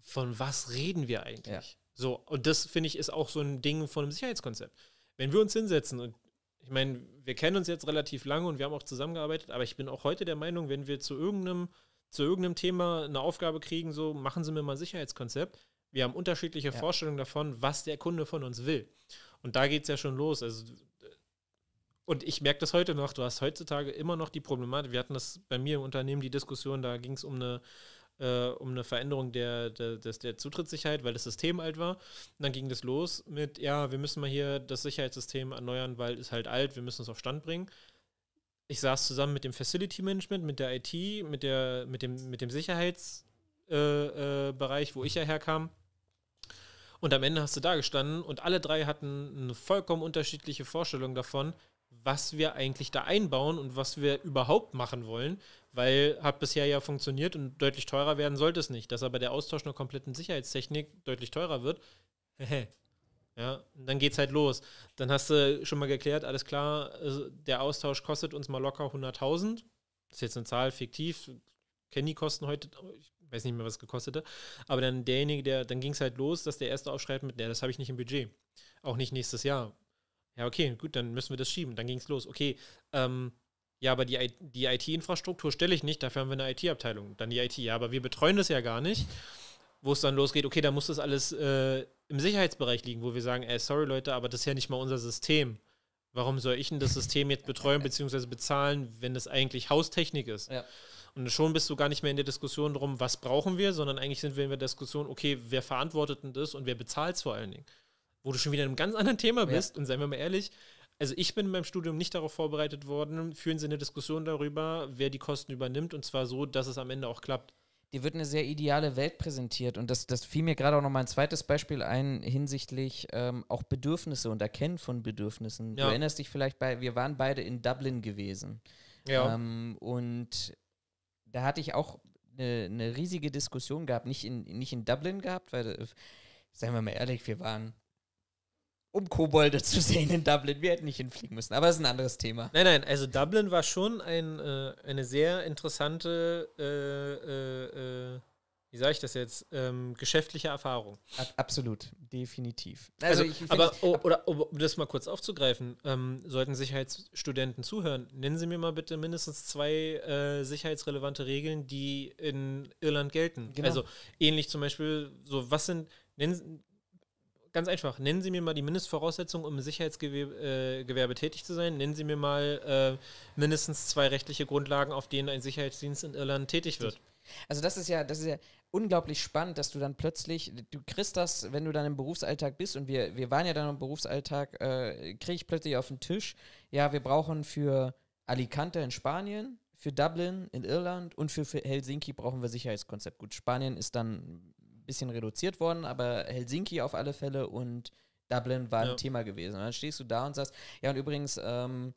von was reden wir eigentlich. Ja. So, und das finde ich ist auch so ein Ding von einem Sicherheitskonzept. Wenn wir uns hinsetzen und ich meine, wir kennen uns jetzt relativ lange und wir haben auch zusammengearbeitet, aber ich bin auch heute der Meinung, wenn wir zu irgendeinem, zu irgendeinem Thema eine Aufgabe kriegen, so machen Sie mir mal ein Sicherheitskonzept. Wir haben unterschiedliche ja. Vorstellungen davon, was der Kunde von uns will. Und da geht es ja schon los. Also, und ich merke das heute noch, du hast heutzutage immer noch die Problematik, wir hatten das bei mir im Unternehmen, die Diskussion, da ging es um eine äh, um eine Veränderung der, der, der Zutrittssicherheit, weil das System alt war. Und dann ging das los mit, ja, wir müssen mal hier das Sicherheitssystem erneuern, weil es halt alt, wir müssen es auf Stand bringen. Ich saß zusammen mit dem Facility Management, mit der IT, mit, der, mit dem, mit dem Sicherheitsbereich, äh, äh, wo ich ja herkam. Und am Ende hast du da gestanden und alle drei hatten eine vollkommen unterschiedliche Vorstellung davon, was wir eigentlich da einbauen und was wir überhaupt machen wollen, weil hat bisher ja funktioniert und deutlich teurer werden sollte es nicht. Dass aber der Austausch einer kompletten Sicherheitstechnik deutlich teurer wird, ja, dann geht's halt los. Dann hast du schon mal geklärt, alles klar, also der Austausch kostet uns mal locker 100.000. Das ist jetzt eine Zahl fiktiv, kenne die Kosten heute, ich weiß nicht mehr, was es gekostet hat. Aber dann derjenige, der, dann ging es halt los, dass der erste aufschreibt mit, das habe ich nicht im Budget. Auch nicht nächstes Jahr. Ja, okay, gut, dann müssen wir das schieben. Dann ging es los. Okay, ähm, ja, aber die, die IT-Infrastruktur stelle ich nicht, dafür haben wir eine IT-Abteilung. Dann die IT, ja, aber wir betreuen das ja gar nicht. Wo es dann losgeht, okay, da muss das alles äh, im Sicherheitsbereich liegen, wo wir sagen, ey, sorry Leute, aber das ist ja nicht mal unser System. Warum soll ich denn das System jetzt betreuen bzw. bezahlen, wenn das eigentlich Haustechnik ist? Ja. Und schon bist du gar nicht mehr in der Diskussion drum, was brauchen wir, sondern eigentlich sind wir in der Diskussion, okay, wer verantwortet denn das und wer bezahlt es vor allen Dingen? Wo du schon wieder in einem ganz anderen Thema bist ja. und seien wir mal ehrlich, also ich bin in meinem Studium nicht darauf vorbereitet worden, führen Sie eine Diskussion darüber, wer die Kosten übernimmt und zwar so, dass es am Ende auch klappt. Dir wird eine sehr ideale Welt präsentiert und das, das fiel mir gerade auch noch mal ein zweites Beispiel ein hinsichtlich ähm, auch Bedürfnisse und Erkennen von Bedürfnissen. Ja. Du erinnerst dich vielleicht bei, wir waren beide in Dublin gewesen. Ja. Ähm, und da hatte ich auch eine, eine, riesige Diskussion gehabt, nicht in, nicht in Dublin gehabt, weil, äh, seien wir mal ehrlich, wir waren um Kobolde zu sehen in Dublin. Wir hätten nicht hinfliegen müssen, aber das ist ein anderes Thema. Nein, nein, also Dublin war schon ein, äh, eine sehr interessante, äh, äh, äh wie sage ich das jetzt, ähm, geschäftliche Erfahrung. Ab, absolut, definitiv. Also, also ich, aber, ich, oh, oder um das mal kurz aufzugreifen, ähm, sollten Sicherheitsstudenten zuhören, nennen Sie mir mal bitte mindestens zwei äh, sicherheitsrelevante Regeln, die in Irland gelten. Genau. Also ähnlich zum Beispiel, so was sind, nennen, ganz einfach, nennen Sie mir mal die Mindestvoraussetzungen, um im Sicherheitsgewerbe äh, tätig zu sein. Nennen Sie mir mal äh, mindestens zwei rechtliche Grundlagen, auf denen ein Sicherheitsdienst in Irland tätig wird. Also das ist ja, das ist ja unglaublich spannend, dass du dann plötzlich, du kriegst das, wenn du dann im Berufsalltag bist und wir, wir waren ja dann im Berufsalltag, äh, kriege ich plötzlich auf den Tisch, ja, wir brauchen für Alicante in Spanien, für Dublin in Irland und für, für Helsinki brauchen wir Sicherheitskonzept. Gut, Spanien ist dann bisschen reduziert worden, aber Helsinki auf alle Fälle und Dublin war ja. ein Thema gewesen. Und dann stehst du da und sagst, ja, und übrigens, ähm,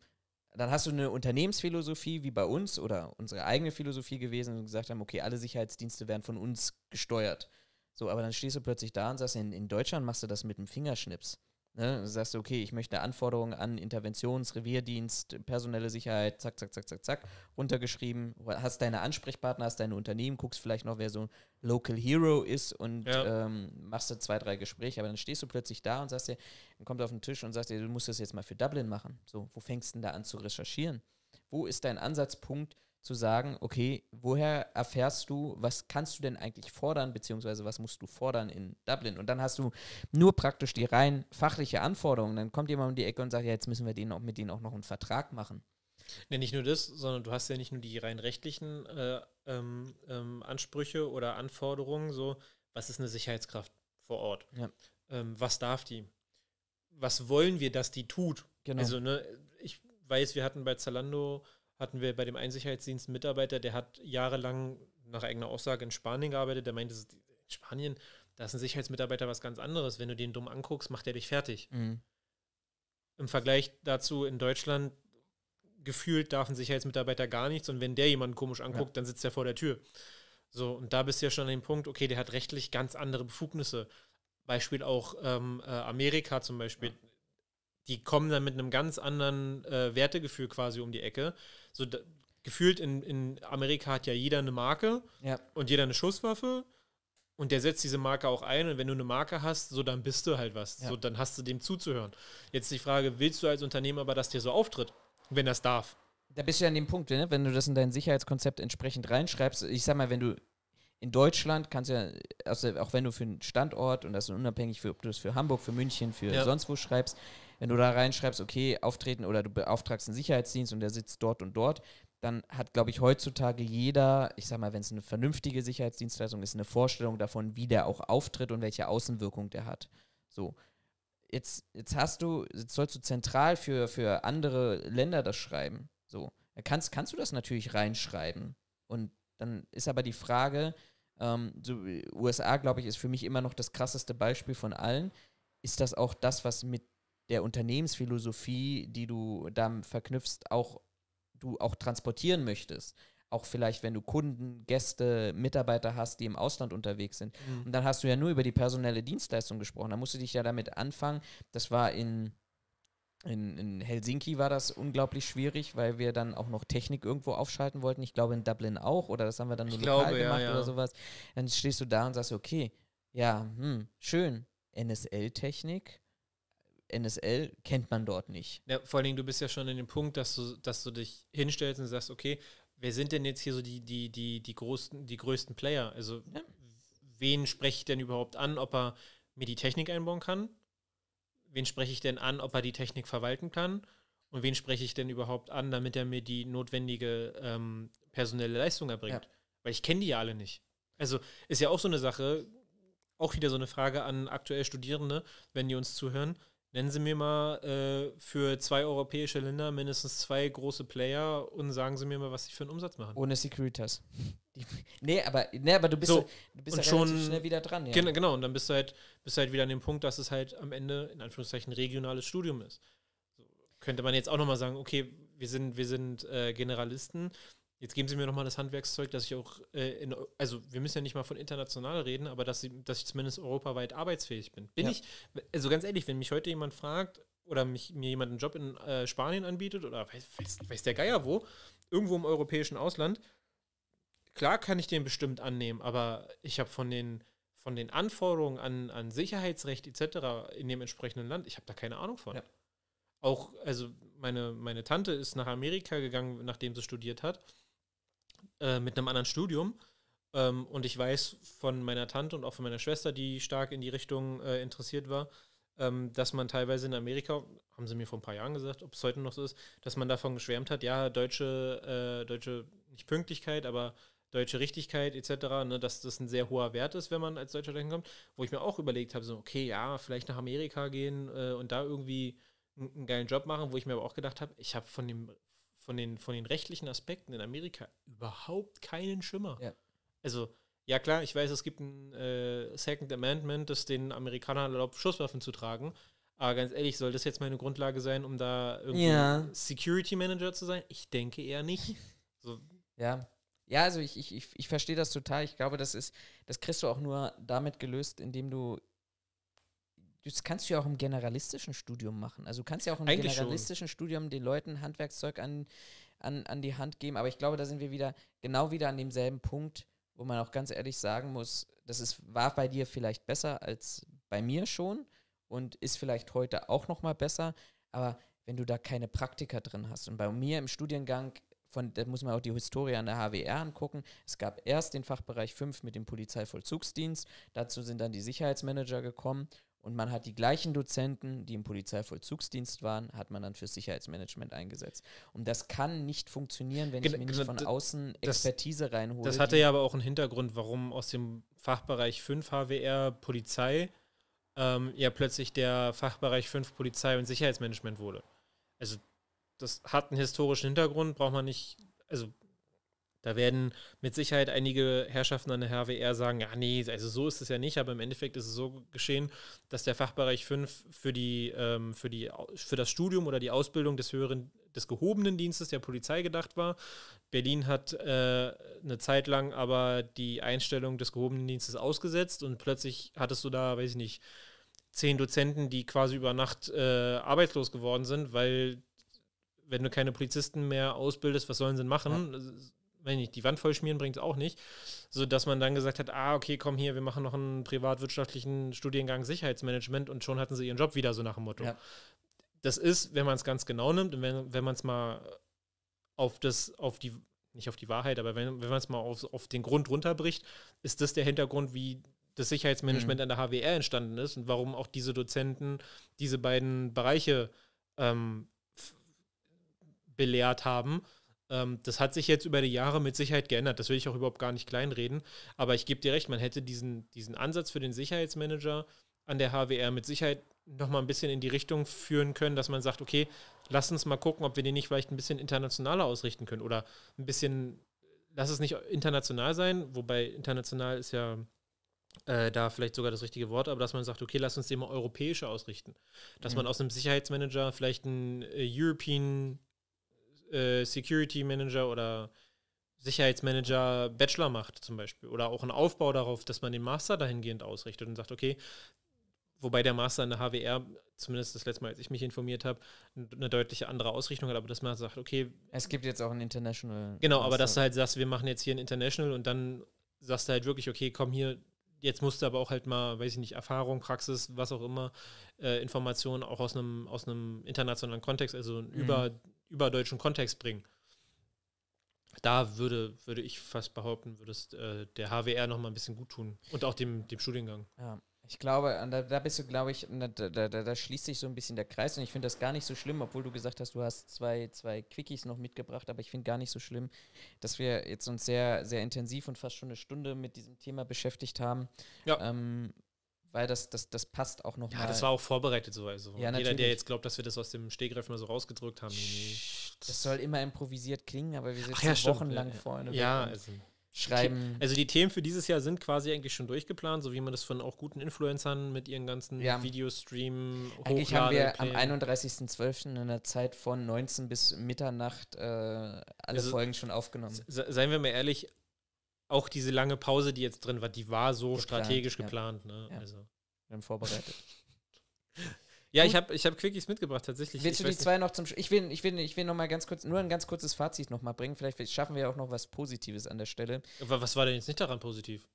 dann hast du eine Unternehmensphilosophie wie bei uns oder unsere eigene Philosophie gewesen und gesagt haben, okay, alle Sicherheitsdienste werden von uns gesteuert. So, aber dann stehst du plötzlich da und sagst, in, in Deutschland machst du das mit einem Fingerschnips. Ne? Du sagst, okay, ich möchte Anforderungen an Interventions-, Revierdienst, personelle Sicherheit, zack, zack, zack, zack, zack, runtergeschrieben. Hast deine Ansprechpartner, hast deine Unternehmen, guckst vielleicht noch, wer so ein Local Hero ist und ja. ähm, machst du zwei, drei Gespräche. Aber dann stehst du plötzlich da und sagst dir, dann kommt auf den Tisch und sagst dir, du musst das jetzt mal für Dublin machen. So, wo fängst du denn da an zu recherchieren? Wo ist dein Ansatzpunkt? Zu sagen, okay, woher erfährst du, was kannst du denn eigentlich fordern, beziehungsweise was musst du fordern in Dublin? Und dann hast du nur praktisch die rein fachliche Anforderung. Dann kommt jemand um die Ecke und sagt, ja, jetzt müssen wir denen auch, mit denen auch noch einen Vertrag machen. Ja, nicht nur das, sondern du hast ja nicht nur die rein rechtlichen äh, ähm, ähm, Ansprüche oder Anforderungen, so, was ist eine Sicherheitskraft vor Ort? Ja. Ähm, was darf die? Was wollen wir, dass die tut? Genau. Also, ne, ich weiß, wir hatten bei Zalando hatten wir bei dem Einsicherheitsdienst einen Mitarbeiter, der hat jahrelang nach eigener Aussage in Spanien gearbeitet. Der meinte, in Spanien, da ist ein Sicherheitsmitarbeiter was ganz anderes. Wenn du den dumm anguckst, macht er dich fertig. Mhm. Im Vergleich dazu in Deutschland gefühlt darf ein Sicherheitsmitarbeiter gar nichts und wenn der jemanden komisch anguckt, ja. dann sitzt er vor der Tür. So, und da bist du ja schon an dem Punkt, okay, der hat rechtlich ganz andere Befugnisse. Beispiel auch ähm, äh, Amerika zum Beispiel. Ja. Die kommen dann mit einem ganz anderen äh, Wertegefühl quasi um die Ecke so da, gefühlt in, in Amerika hat ja jeder eine Marke ja. und jeder eine Schusswaffe und der setzt diese Marke auch ein und wenn du eine Marke hast, so dann bist du halt was. Ja. So dann hast du dem zuzuhören. Jetzt die Frage, willst du als Unternehmen aber, dass dir so auftritt, wenn das darf? Da bist du ja an dem Punkt, ne? wenn du das in dein Sicherheitskonzept entsprechend reinschreibst. Ich sag mal, wenn du in Deutschland kannst du ja, also auch wenn du für einen Standort und das ist unabhängig, für, ob du das für Hamburg, für München, für ja. sonst wo schreibst, wenn du da reinschreibst, okay, auftreten oder du beauftragst einen Sicherheitsdienst und der sitzt dort und dort, dann hat, glaube ich, heutzutage jeder, ich sag mal, wenn es eine vernünftige Sicherheitsdienstleistung ist, eine Vorstellung davon, wie der auch auftritt und welche Außenwirkung der hat. So. Jetzt, jetzt hast du, jetzt sollst du zentral für, für andere Länder das schreiben. So. Kannst, kannst du das natürlich reinschreiben. Und dann ist aber die Frage, ähm, so, USA, glaube ich, ist für mich immer noch das krasseste Beispiel von allen. Ist das auch das, was mit der Unternehmensphilosophie, die du da verknüpfst, auch du auch transportieren möchtest. auch vielleicht, wenn du Kunden, Gäste, Mitarbeiter hast, die im Ausland unterwegs sind. Mhm. Und dann hast du ja nur über die personelle Dienstleistung gesprochen. Da musst du dich ja damit anfangen. Das war in, in, in Helsinki war das unglaublich schwierig, weil wir dann auch noch Technik irgendwo aufschalten wollten. Ich glaube in Dublin auch, oder das haben wir dann nur Ich lokal glaube, ja, gemacht ja. oder sowas. Dann stehst du da und sagst, okay, ja, hm, schön. NSL-Technik. NSL kennt man dort nicht. Ja, vor allen Dingen, du bist ja schon in dem Punkt, dass du, dass du dich hinstellst und sagst, okay, wer sind denn jetzt hier so die, die, die, die, großen, die größten Player? Also, Ja. wen spreche ich denn überhaupt an, ob er mir die Technik einbauen kann? Wen spreche ich denn an, ob er die Technik verwalten kann? Und wen spreche ich denn überhaupt an, damit er mir die notwendige ähm, personelle Leistung erbringt? Ja. Weil ich kenne die ja alle nicht. Also ist ja auch so eine Sache, auch wieder so eine Frage an aktuell Studierende, wenn die uns zuhören. Nennen Sie mir mal äh, für zwei europäische Länder mindestens zwei große Player und sagen Sie mir mal, was sie für einen Umsatz machen. Ohne Securitas. Die, nee, aber, nee, aber du bist, So, ja- du bist ja relativ schon- schnell wieder dran. Ja. Gen genau, und dann bist du halt, bist du halt wieder an dem Punkt, dass es halt am Ende in Anführungszeichen regionales Studium ist. So, könnte man jetzt auch nochmal sagen, okay, wir sind, wir sind äh, Generalisten. Jetzt geben Sie mir nochmal das Handwerkszeug, dass ich auch, äh, in, also wir müssen ja nicht mal von international reden, aber dass, sie, dass ich zumindest europaweit arbeitsfähig bin. Bin Ja. ich, also ganz ehrlich, wenn mich heute jemand fragt oder mich, mir jemand einen Job in äh, Spanien anbietet oder weiß, weiß, weiß der Geier wo, irgendwo im europäischen Ausland, klar kann ich den bestimmt annehmen, aber ich habe von den, von den Anforderungen an, an Sicherheitsrecht etc. in dem entsprechenden Land, ich habe da keine Ahnung von. Ja. Auch, also meine, meine Tante ist nach Amerika gegangen, nachdem sie studiert hat, äh, mit einem anderen Studium. Ähm, und ich weiß von meiner Tante und auch von meiner Schwester, die stark in die Richtung äh, interessiert war, ähm, dass man teilweise in Amerika, haben sie mir vor ein paar Jahren gesagt, ob es heute noch so ist, dass man davon geschwärmt hat, ja, deutsche, äh, deutsche, nicht Pünktlichkeit, aber deutsche Richtigkeit etc., ne, dass das ein sehr hoher Wert ist, wenn man als Deutscher dahin kommt, wo ich mir auch überlegt habe, so, okay, ja, vielleicht nach Amerika gehen äh, und da irgendwie einen, einen geilen Job machen, wo ich mir aber auch gedacht habe, ich habe von dem von den, von den rechtlichen Aspekten in Amerika überhaupt keinen Schimmer. Ja. Also, ja klar, ich weiß, es gibt ein äh, Second Amendment, das den Amerikanern erlaubt, Schusswaffen zu tragen. Aber ganz ehrlich, soll das jetzt meine Grundlage sein, um da irgendwie Ja. Security Manager zu sein? Ich denke eher nicht. So, Ja. Ja, also ich, ich, ich, ich verstehe das total. Ich glaube, das ist, das kriegst du auch nur damit gelöst, indem du. Das kannst du ja auch im generalistischen Studium machen. Also du kannst ja auch im Eigentlich schon. generalistischen Studium den Leuten Handwerkszeug an, an, an die Hand geben. Aber ich glaube, da sind wir wieder genau wieder an demselben Punkt, wo man auch ganz ehrlich sagen muss, das ist, war bei dir vielleicht besser als bei mir schon und ist vielleicht heute auch noch mal besser. Aber wenn du da keine Praktika drin hast und bei mir im Studiengang von, da muss man auch die Historie an der HWR angucken. Es gab erst den Fachbereich 5 mit dem Polizeivollzugsdienst, dazu sind dann die Sicherheitsmanager gekommen und man hat die gleichen Dozenten, die im Polizeivollzugsdienst waren, hat man dann fürs Sicherheitsmanagement eingesetzt. Und das kann nicht funktionieren, wenn ich Gen- mir nicht genau, von außen das- Expertise reinhole. das hatte ja aber auch einen Hintergrund, warum aus dem Fachbereich 5 HWR Polizei ähm, ja plötzlich der Fachbereich 5 Polizei und Sicherheitsmanagement wurde. Also das hat einen historischen Hintergrund, braucht man nicht, also da werden mit Sicherheit einige Herrschaften an der HWR sagen, ja, nee, also so ist es ja nicht, aber im Endeffekt ist es so geschehen, dass der Fachbereich 5 für die, ähm, für die, für das Studium oder die Ausbildung des höheren, des gehobenen Dienstes der Polizei gedacht war. Berlin hat äh, eine Zeit lang aber die Einstellung des gehobenen Dienstes ausgesetzt und plötzlich hattest du da, weiß ich nicht, zehn Dozenten, die quasi über Nacht äh, arbeitslos geworden sind, weil wenn du keine Polizisten mehr ausbildest, was sollen sie denn machen? Wenn nicht, die Wand vollschmieren bringt es auch nicht. So dass man dann gesagt hat, ah, okay, komm hier, wir machen noch einen privatwirtschaftlichen Studiengang Sicherheitsmanagement und schon hatten sie ihren Job wieder, so nach dem Motto. Ja. Das ist, wenn man es ganz genau nimmt und wenn, wenn man es mal auf das, auf die, nicht auf die Wahrheit, aber wenn, wenn man es mal auf, auf den Grund runterbricht, ist das der Hintergrund, wie das Sicherheitsmanagement Mhm. an der HWR entstanden ist und warum auch diese Dozenten diese beiden Bereiche ähm, belehrt haben. Ähm, das hat sich jetzt über die Jahre mit Sicherheit geändert. Das will ich auch überhaupt gar nicht kleinreden. Aber ich gebe dir recht, man hätte diesen, diesen Ansatz für den Sicherheitsmanager an der HWR mit Sicherheit nochmal ein bisschen in die Richtung führen können, dass man sagt, okay, lass uns mal gucken, ob wir den nicht vielleicht ein bisschen internationaler ausrichten können oder ein bisschen, lass es nicht international sein, wobei international ist ja äh, da vielleicht sogar das richtige Wort, aber dass man sagt, okay, lass uns den mal europäischer ausrichten. Dass Mhm. man aus einem Sicherheitsmanager vielleicht einen äh, European äh, Security Manager oder Sicherheitsmanager Bachelor macht zum Beispiel oder auch einen Aufbau darauf, dass man den Master dahingehend ausrichtet und sagt, okay, wobei der Master in der HWR, zumindest das letzte Mal, als ich mich informiert habe, eine deutliche andere Ausrichtung hat, aber dass man sagt, okay. Es gibt jetzt auch ein International. Genau, Master. aber dass du halt sagst, wir machen jetzt hier ein International und dann sagst du halt wirklich, okay, komm hier, jetzt musst du aber auch halt mal, weiß ich nicht, Erfahrung, Praxis, was auch immer, äh, Informationen auch aus einem aus einem internationalen Kontext, also mhm. über, überdeutschen Kontext bringen da würde, würde ich fast behaupten, würde es äh, der HWR noch mal ein bisschen gut tun. Und auch dem, dem Studiengang. Ja. Ich glaube, da, da bist du, glaube ich, da, da, da, schließt sich so ein bisschen der Kreis und ich finde das gar nicht so schlimm, obwohl du gesagt hast, du hast zwei, zwei Quickies noch mitgebracht, aber ich finde gar nicht so schlimm, dass wir jetzt uns sehr, sehr intensiv und fast schon eine Stunde mit diesem Thema beschäftigt haben. Ja. Ähm, weil das, das, das passt auch noch Ja, mal. das war auch vorbereitet so. Also ja, jeder, der jetzt glaubt, dass wir das aus dem Stegreif mal so rausgedrückt haben. Nee, das soll immer improvisiert klingen, aber wir sitzen ja, wochenlang ja, vorne. Ja, also schreiben. Also die Themen für dieses Jahr sind quasi eigentlich schon durchgeplant, so wie man das von auch guten Influencern mit ihren ganzen ja. Videostream Eigentlich haben wir am 31.12. in einer Zeit von 19 bis Mitternacht äh, alle also, Folgen schon aufgenommen. Seien wir mal ehrlich, auch diese lange Pause, die jetzt drin war, die war so geplant, strategisch ja. geplant. Ne? Ja. Also. Wir haben vorbereitet. ja, ich habe ich hab Quickies mitgebracht, tatsächlich. Willst du die zwei noch zum Sch Ich will, ich will, ich will noch mal ganz kurz, nur ein ganz kurzes Fazit noch mal bringen. Vielleicht schaffen wir auch noch was Positives an der Stelle. Aber was war denn jetzt nicht daran positiv?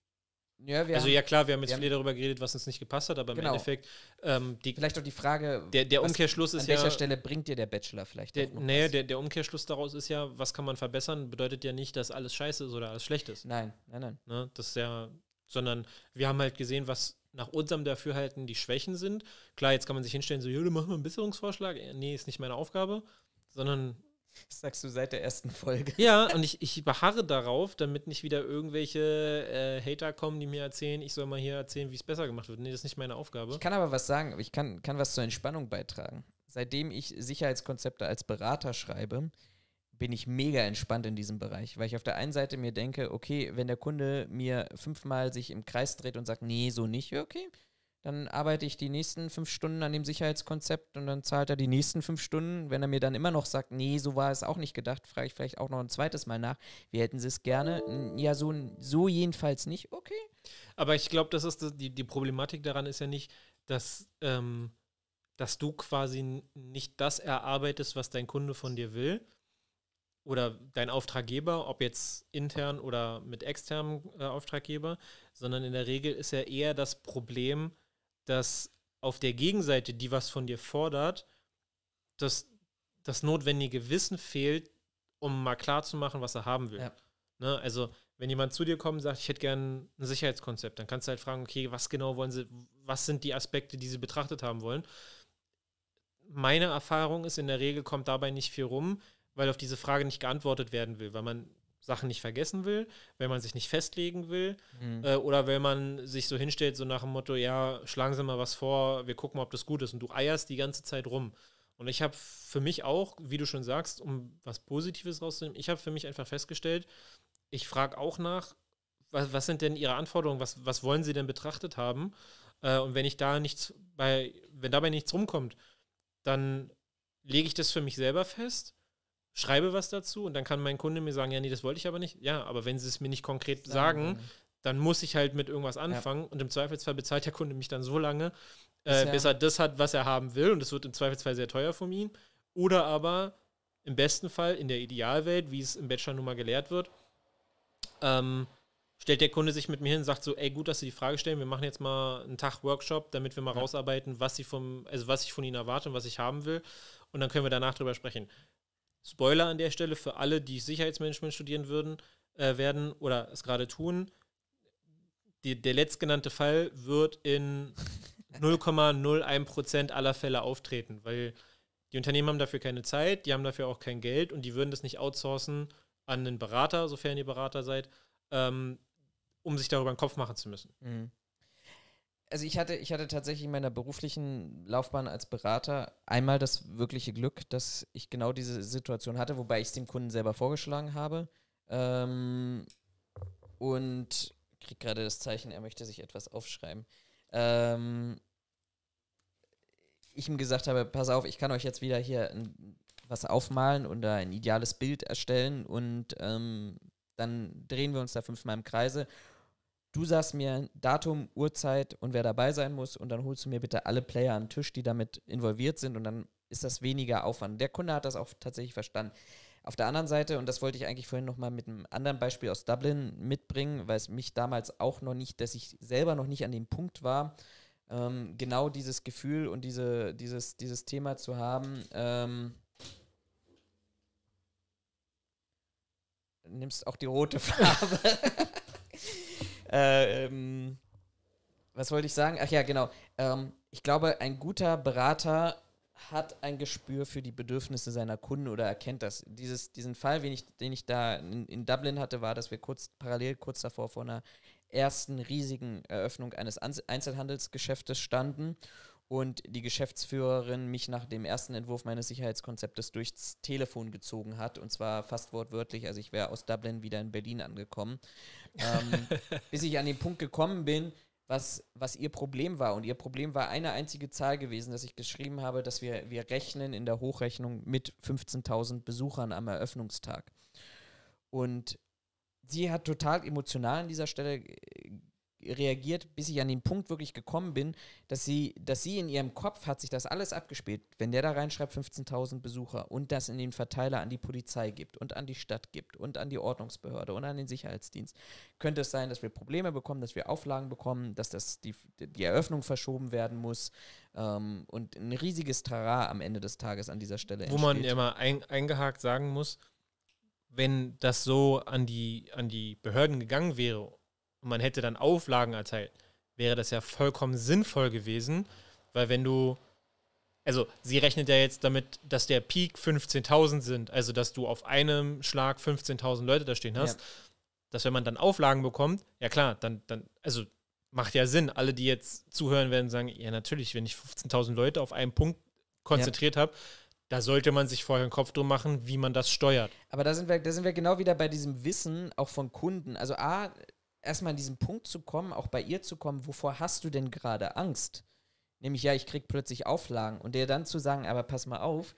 Ja, also ja klar, wir haben jetzt wir viel haben, darüber geredet, was uns nicht gepasst hat, aber genau. im Endeffekt ähm, die, vielleicht auch die Frage, der, der Umkehrschluss ist an ja an welcher Stelle bringt dir der Bachelor vielleicht? Der, nee, der, der Umkehrschluss daraus ist ja, was kann man verbessern, bedeutet ja nicht, dass alles scheiße ist oder alles schlecht ist. Nein, nein, nein. Ne, das ist ja, sondern wir haben halt gesehen, was nach unserem Dafürhalten die Schwächen sind. Klar, jetzt kann man sich hinstellen, so, ja, du machst mal einen Besserungsvorschlag. Nee, ist nicht meine Aufgabe, sondern das sagst du seit der ersten Folge. Ja, und ich, ich beharre darauf, damit nicht wieder irgendwelche äh, Hater kommen, die mir erzählen, ich soll mal hier erzählen, wie es besser gemacht wird. Nee, das ist nicht meine Aufgabe. Ich kann aber was sagen, ich kann, kann was zur Entspannung beitragen. Seitdem ich Sicherheitskonzepte als Berater schreibe, bin ich mega entspannt in diesem Bereich, weil ich auf der einen Seite mir denke, okay, wenn der Kunde mir fünfmal sich im Kreis dreht und sagt, nee, so nicht, okay, dann arbeite ich die nächsten fünf Stunden an dem Sicherheitskonzept und dann zahlt er die nächsten fünf Stunden. Wenn er mir dann immer noch sagt, nee, so war es auch nicht gedacht, frage ich vielleicht auch noch ein zweites Mal nach. Wie hätten sie es gerne? Ja, so, so jedenfalls nicht. Okay. Aber ich glaube, das ist die, die Problematik daran ist ja nicht, dass, ähm, dass du quasi nicht das erarbeitest, was dein Kunde von dir will. Oder dein Auftraggeber, ob jetzt intern oder mit externem äh, Auftraggeber, sondern in der Regel ist ja eher das Problem, dass auf der Gegenseite, die was von dir fordert, dass das notwendige Wissen fehlt, um mal klarzumachen, was er haben will. Ja. Ne? Also, wenn jemand zu dir kommt und sagt, ich hätte gern ein Sicherheitskonzept, dann kannst du halt fragen, okay, was genau wollen sie, was sind die Aspekte, die sie betrachtet haben wollen? Meine Erfahrung ist, in der Regel kommt dabei nicht viel rum, weil auf diese Frage nicht geantwortet werden will, weil man Sachen nicht vergessen will, wenn man sich nicht festlegen will mhm. äh, oder wenn man sich so hinstellt, so nach dem Motto, ja, schlagen Sie mal was vor, wir gucken mal, ob das gut ist und du eierst die ganze Zeit rum. Und ich habe für mich auch, wie du schon sagst, um was Positives rauszunehmen, ich habe für mich einfach festgestellt, ich frage auch nach, was, was, sind denn Ihre Anforderungen, was, was wollen Sie denn betrachtet haben? Äh, und wenn ich da nichts bei, wenn dabei nichts rumkommt, dann lege ich das für mich selber fest schreibe was dazu und dann kann mein Kunde mir sagen, ja, nee, das wollte ich aber nicht. Ja, aber wenn sie es mir nicht konkret sagen, sagen dann muss ich halt mit irgendwas anfangen ja. und im Zweifelsfall bezahlt der Kunde mich dann so lange, äh, bis er das hat, was er haben will und es wird im Zweifelsfall sehr teuer von ihm. Oder aber im besten Fall in der Idealwelt, wie es im Bachelor nun mal gelehrt wird, ähm, stellt der Kunde sich mit mir hin und sagt so, ey, gut, dass Sie die Frage stellen, wir machen jetzt mal einen Tag Workshop, damit wir mal ja. rausarbeiten, was sie vom, also was ich von Ihnen erwarte und was ich haben will. Und dann können wir danach drüber sprechen. Spoiler an der Stelle für alle, die Sicherheitsmanagement studieren würden, äh, werden oder es gerade tun. Die, der letztgenannte Fall wird in 0,01% aller Fälle auftreten, weil die Unternehmen haben dafür keine Zeit, die haben dafür auch kein Geld und die würden das nicht outsourcen an einen Berater, sofern ihr Berater seid, ähm, um sich darüber einen Kopf machen zu müssen. Mhm also ich hatte, ich hatte tatsächlich in meiner beruflichen Laufbahn als Berater einmal das wirkliche Glück, dass ich genau diese Situation hatte, wobei ich es dem Kunden selber vorgeschlagen habe. Ähm, und kriege gerade das Zeichen, er möchte sich etwas aufschreiben. Ähm, ich ihm gesagt habe, pass auf, ich kann euch jetzt wieder hier ein, was aufmalen und da ein ideales Bild erstellen und ähm, dann drehen wir uns da fünfmal im Kreise. Du sagst mir Datum, Uhrzeit und wer dabei sein muss und dann holst du mir bitte alle Player an den Tisch, die damit involviert sind und dann ist das weniger Aufwand. Der Kunde hat das auch tatsächlich verstanden. Auf der anderen Seite, und das wollte ich eigentlich vorhin nochmal mit einem anderen Beispiel aus Dublin mitbringen, weil es mich damals auch noch nicht, dass ich selber noch nicht an dem Punkt war, ähm, genau dieses Gefühl und diese, dieses, dieses Thema zu haben. Ähm, nimmst auch die rote Farbe. äh, ähm, was wollte ich sagen? Ach ja, genau. Ähm, ich glaube, ein guter Berater hat ein Gespür für die Bedürfnisse seiner Kunden oder erkennt das. Dieses, diesen Fall, den ich, den ich da in, in Dublin hatte, war, dass wir kurz parallel kurz davor vor einer ersten riesigen Eröffnung eines Einzelhandelsgeschäftes standen und die Geschäftsführerin mich nach dem ersten Entwurf meines Sicherheitskonzeptes durchs Telefon gezogen hat und zwar fast wortwörtlich, also ich wäre aus Dublin wieder in Berlin angekommen, ähm, bis ich an den Punkt gekommen bin, was, was ihr Problem war. Und ihr Problem war eine einzige Zahl gewesen, dass ich geschrieben habe, dass wir, wir rechnen in der Hochrechnung mit 15.000 Besuchern am Eröffnungstag. Und sie hat total emotional an dieser Stelle äh, reagiert, bis ich an den Punkt wirklich gekommen bin, dass sie, dass sie in ihrem Kopf hat sich das alles abgespielt. Wenn der da reinschreibt 15.000 Besucher und das in den Verteiler an die Polizei gibt und an die Stadt gibt und an die Ordnungsbehörde und an den Sicherheitsdienst, könnte es sein, dass wir Probleme bekommen, dass wir Auflagen bekommen, dass das die, die Eröffnung verschoben werden muss ähm, und ein riesiges Tara am Ende des Tages an dieser Stelle Wo man ja mal ein, eingehakt sagen muss, wenn das so an die, an die Behörden gegangen wäre und man hätte dann Auflagen erteilt, wäre das ja vollkommen sinnvoll gewesen, weil wenn du, also sie rechnet ja jetzt damit, dass der Peak 15.000 sind, also dass du auf einem Schlag 15.000 Leute da stehen hast, ja. dass wenn man dann Auflagen bekommt, ja klar, dann, dann, also macht ja Sinn. Alle, die jetzt zuhören, werden sagen, ja natürlich, wenn ich 15.000 Leute auf einen Punkt konzentriert ja. habe, da sollte man sich vorher einen Kopf drum machen, wie man das steuert. Aber da sind wir, da sind wir genau wieder bei diesem Wissen auch von Kunden. Also A, erstmal an diesen Punkt zu kommen, auch bei ihr zu kommen, wovor hast du denn gerade Angst? Nämlich, ja, ich krieg plötzlich Auflagen. Und der dann zu sagen, aber pass mal auf,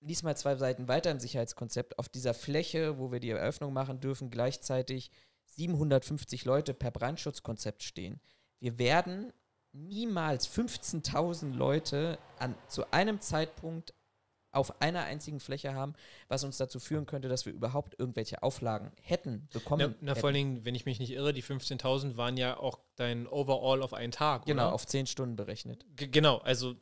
lies mal zwei Seiten weiter im Sicherheitskonzept. Auf dieser Fläche, wo wir die Eröffnung machen dürfen, gleichzeitig 750 Leute per Brandschutzkonzept stehen. Wir werden niemals 15.000 Leute an, zu einem Zeitpunkt auf einer einzigen Fläche haben, was uns dazu führen könnte, dass wir überhaupt irgendwelche Auflagen hätten, bekommen. Na, na vor allen Dingen, wenn ich mich nicht irre, die 15.000 waren ja auch dein Overall auf einen Tag. Genau, oder? auf zehn Stunden berechnet. G genau, also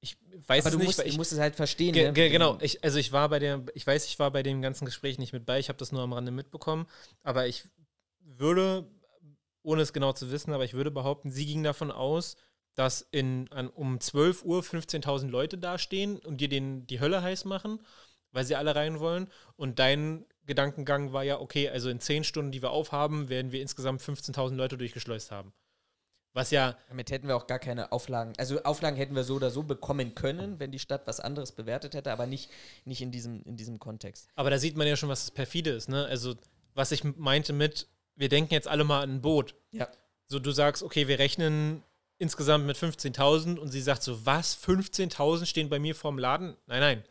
ich weiß Aber es du nicht. Musst, ich muss es halt verstehen. Ge ne? ge genau, ich, also ich war bei der, ich weiß, ich war bei dem ganzen Gespräch nicht mit bei, ich habe das nur am Rande mitbekommen, aber ich würde, ohne es genau zu wissen, aber ich würde behaupten, sie ging davon aus, dass in, an, um 12 Uhr 15.000 Leute dastehen und dir den, die Hölle heiß machen, weil sie alle rein wollen. Und dein Gedankengang war ja, okay, also in 10 Stunden, die wir aufhaben, werden wir insgesamt 15.000 Leute durchgeschleust haben. Was ja. Damit hätten wir auch gar keine Auflagen. Also Auflagen hätten wir so oder so bekommen können, wenn die Stadt was anderes bewertet hätte, aber nicht, nicht in, diesem, in diesem Kontext. Aber da sieht man ja schon, was das perfide ist, ne? Also, was ich meinte mit, wir denken jetzt alle mal an ein Boot. Ja. So, du sagst, okay, wir rechnen insgesamt mit 15.000 und sie sagt so, was, 15.000 stehen bei mir vorm Laden? Nein, nein.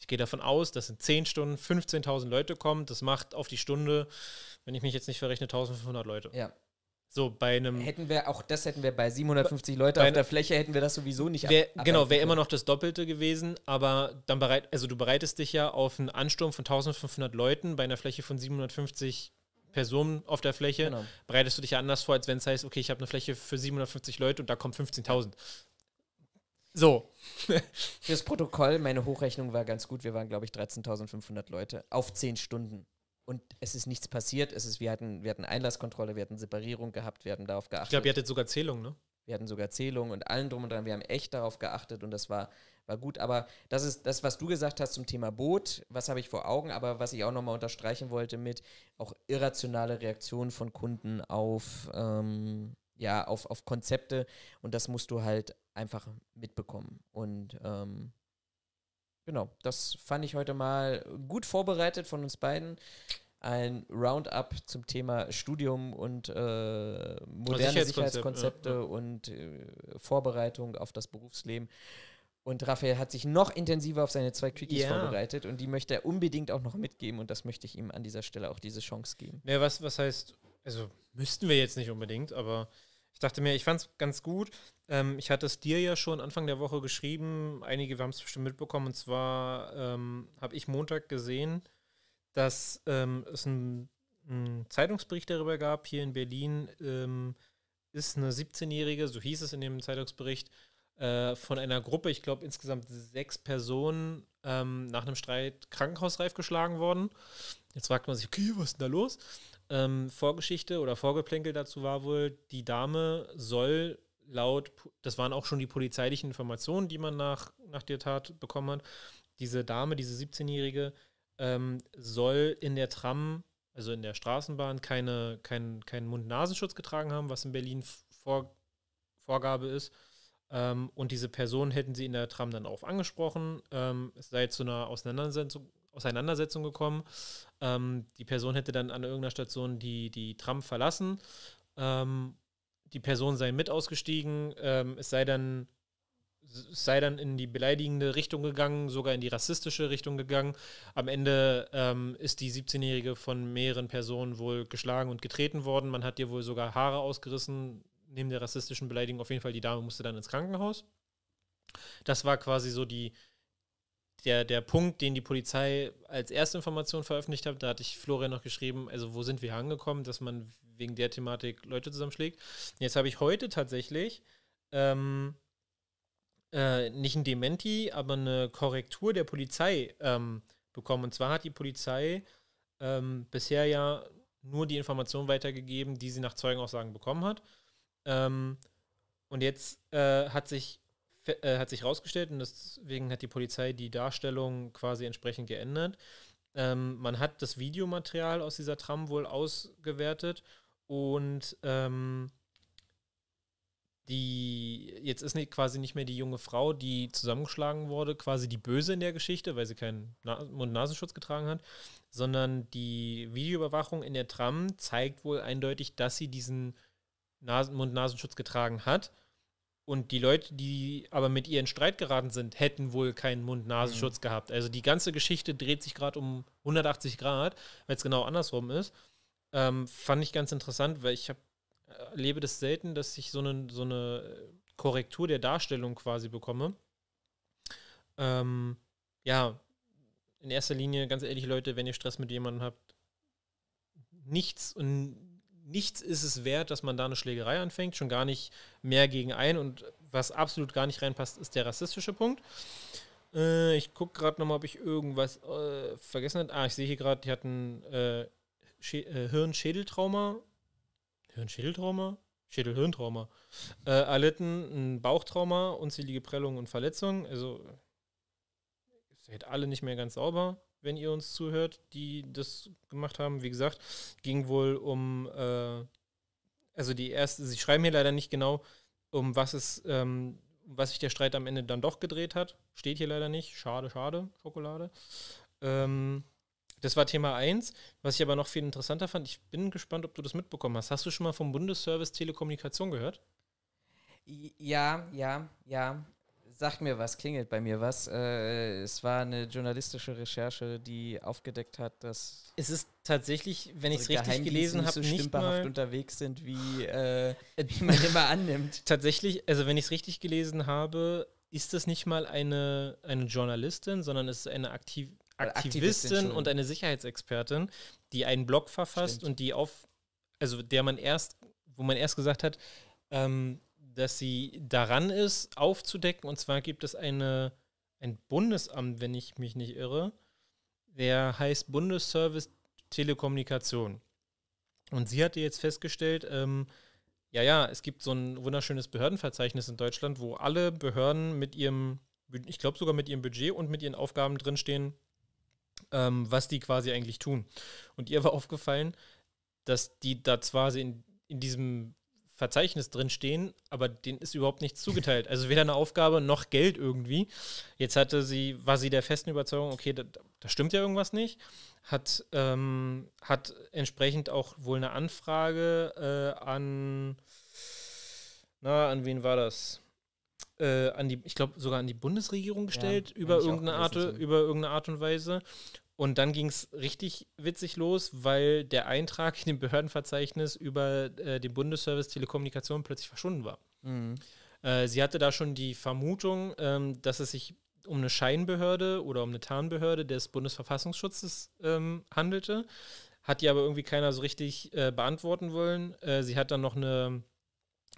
Ich gehe davon aus, dass in 10 Stunden 15.000 Leute kommen. Das macht auf die Stunde, wenn ich mich jetzt nicht verrechne, 1.500 Leute. Ja. So bei einem. Hätten wir, auch das hätten wir bei 750 Leute auf der Fläche, hätten wir das sowieso nicht wär, Genau, wäre immer noch das Doppelte gewesen, aber dann bereit, also du bereitest dich ja auf einen Ansturm von 1500 Leuten bei einer Fläche von 750 Personen auf der Fläche, genau. bereitest du dich ja anders vor, als wenn es heißt, okay, ich habe eine Fläche für 750 Leute und da kommen 15.000. So. Fürs Protokoll, meine Hochrechnung war ganz gut. Wir waren, glaube ich, 13.500 Leute auf 10 Stunden. Und es ist nichts passiert. Es ist, wir, hatten, wir hatten Einlasskontrolle, wir hatten Separierung gehabt, wir hatten darauf geachtet. Ich glaube, ihr hattet sogar Zählung, ne? Wir hatten sogar Zählung und allen drum und dran. Wir haben echt darauf geachtet und das war, war gut. Aber das ist das, was du gesagt hast zum Thema Boot. Was habe ich vor Augen? Aber was ich auch nochmal unterstreichen wollte mit auch irrationale Reaktionen von Kunden auf, ähm, ja, auf, auf Konzepte. Und das musst du halt einfach mitbekommen. Und ähm, genau, das fand ich heute mal gut vorbereitet von uns beiden ein Roundup zum Thema Studium und äh, moderne Sicherheitskonzepte ja, ja. und äh, Vorbereitung auf das Berufsleben. Und Raphael hat sich noch intensiver auf seine zwei Quickies Ja. vorbereitet und die möchte er unbedingt auch noch mitgeben und das möchte ich ihm an dieser Stelle auch diese Chance geben. Ja, was, was heißt, also müssten wir jetzt nicht unbedingt, aber ich dachte mir, ich fand es ganz gut. Ähm, ich hatte es dir ja schon Anfang der Woche geschrieben, einige haben es bestimmt mitbekommen, und zwar ähm, habe ich Montag gesehen, dass ähm, es einen Zeitungsbericht darüber gab, hier in Berlin ähm, ist eine 17-Jährige, so hieß es in dem Zeitungsbericht, äh, von einer Gruppe, ich glaube insgesamt sechs Personen, ähm, nach einem Streit krankenhausreif geschlagen worden. Jetzt fragt man sich, okay, was ist denn da los? Ähm, Vorgeschichte oder Vorgeplänkel dazu war wohl, die Dame soll laut, das waren auch schon die polizeilichen Informationen, die man nach, nach der Tat bekommen hat, diese Dame, diese 17-Jährige, ähm, soll in der Tram, also in der Straßenbahn, keine, kein, keinen Mund-Nasenschutz getragen haben, was in Berlin vor, Vorgabe ist. Ähm, und diese Person hätten sie in der Tram dann auch angesprochen. Ähm, es sei zu einer Auseinandersetzung, Auseinandersetzung gekommen. Ähm, die Person hätte dann an irgendeiner Station die, die Tram verlassen. Ähm, die Person sei mit ausgestiegen. Ähm, es sei dann sei dann in die beleidigende Richtung gegangen, sogar in die rassistische Richtung gegangen. Am Ende ähm, ist die 17-Jährige von mehreren Personen wohl geschlagen und getreten worden. Man hat ihr wohl sogar Haare ausgerissen, neben der rassistischen Beleidigung. Auf jeden Fall, die Dame musste dann ins Krankenhaus. Das war quasi so die, der, der Punkt, den die Polizei als erste Information veröffentlicht hat. Da hatte ich Florian noch geschrieben, also wo sind wir angekommen, dass man wegen der Thematik Leute zusammenschlägt. Jetzt habe ich heute tatsächlich ähm, äh, nicht ein Dementi, aber eine Korrektur der Polizei ähm, bekommen. Und zwar hat die Polizei ähm, bisher ja nur die Information weitergegeben, die sie nach Zeugenaussagen bekommen hat. Ähm, und jetzt äh, hat sich äh, hat sich rausgestellt und deswegen hat die Polizei die Darstellung quasi entsprechend geändert. Ähm, man hat das Videomaterial aus dieser Tram wohl ausgewertet und ähm, die jetzt ist nicht, quasi nicht mehr die junge Frau, die zusammengeschlagen wurde, quasi die Böse in der Geschichte, weil sie keinen Na Mund-Nasenschutz getragen hat, sondern die Videoüberwachung in der Tram zeigt wohl eindeutig, dass sie diesen Nasen Mund-Nasenschutz getragen hat. Und die Leute, die aber mit ihr in Streit geraten sind, hätten wohl keinen Mund-Nasenschutz gehabt. Also die ganze Geschichte dreht sich gerade um 180 Grad, weil es genau andersrum ist. Ähm, fand ich ganz interessant, weil ich habe erlebe das selten, dass ich so eine, so eine Korrektur der Darstellung quasi bekomme. Ähm, ja, in erster Linie, ganz ehrlich, Leute, wenn ihr Stress mit jemandem habt, nichts und nichts ist es wert, dass man da eine Schlägerei anfängt, schon gar nicht mehr gegen ein und was absolut gar nicht reinpasst, ist der rassistische Punkt. Äh, ich gucke gerade nochmal, ob ich irgendwas äh, vergessen habe. Ah, ich sehe hier gerade, die hatten äh, äh, Hirn-Schädeltrauma Hirn-Schädeltrauma? Schädel-Hirntrauma. Äh, erlitten ein Bauchtrauma, unzählige Prellungen und Verletzungen. Also, seid alle nicht mehr ganz sauber, wenn ihr uns zuhört, die das gemacht haben. Wie gesagt, ging wohl um, äh, also die erste, sie schreiben hier leider nicht genau, um was es, ähm, was sich der Streit am Ende dann doch gedreht hat. Steht hier leider nicht. Schade, schade, Schokolade. Ähm, das war Thema 1. Was ich aber noch viel interessanter fand, ich bin gespannt, ob du das mitbekommen hast. Hast du schon mal vom Bundesservice Telekommunikation gehört? Ja, ja, ja. Sagt mir was, klingelt bei mir was. Äh, es war eine journalistische Recherche, die aufgedeckt hat, dass Es ist tatsächlich, wenn ich es richtig gelesen habe, so nicht stümperhaft unterwegs sind, wie, äh, wie man immer annimmt. tatsächlich, also wenn ich es richtig gelesen habe, ist es nicht mal eine, eine Journalistin, sondern es ist eine Aktiv Äh, Aktivistin und eine Sicherheitsexpertin, die einen Blog verfasst Stimmt. und die auf, also der man erst, wo man erst gesagt hat, ähm, dass sie daran ist, aufzudecken. Und zwar gibt es eine, ein Bundesamt, wenn ich mich nicht irre, der heißt Bundesservice Telekommunikation. Und sie hatte jetzt festgestellt, ähm, ja, ja, es gibt so ein wunderschönes Behördenverzeichnis in Deutschland, wo alle Behörden mit ihrem, ich glaube sogar mit ihrem Budget und mit ihren Aufgaben drinstehen, ähm, was die quasi eigentlich tun. Und ihr war aufgefallen, dass die da zwar in, in diesem Verzeichnis drinstehen, aber denen ist überhaupt nichts zugeteilt. Also weder eine Aufgabe noch Geld irgendwie. Jetzt hatte sie, war sie der festen Überzeugung, okay, da, da stimmt ja irgendwas nicht. Hat, ähm, hat entsprechend auch wohl eine Anfrage äh, an, na, an wen war das? Äh, an die, ich glaube sogar an die Bundesregierung gestellt, über, eigentlich auch irgendeine Art, über irgendeine Art und Weise. Und dann ging es richtig witzig los, weil der Eintrag in dem Behördenverzeichnis über äh, den Bundesservice Telekommunikation plötzlich verschwunden war. Mhm. Äh, sie hatte da schon die Vermutung, ähm, dass es sich um eine Scheinbehörde oder um eine Tarnbehörde des Bundesverfassungsschutzes ähm, handelte. Hat die aber irgendwie keiner so richtig äh, beantworten wollen. Äh, sie hat dann noch eine,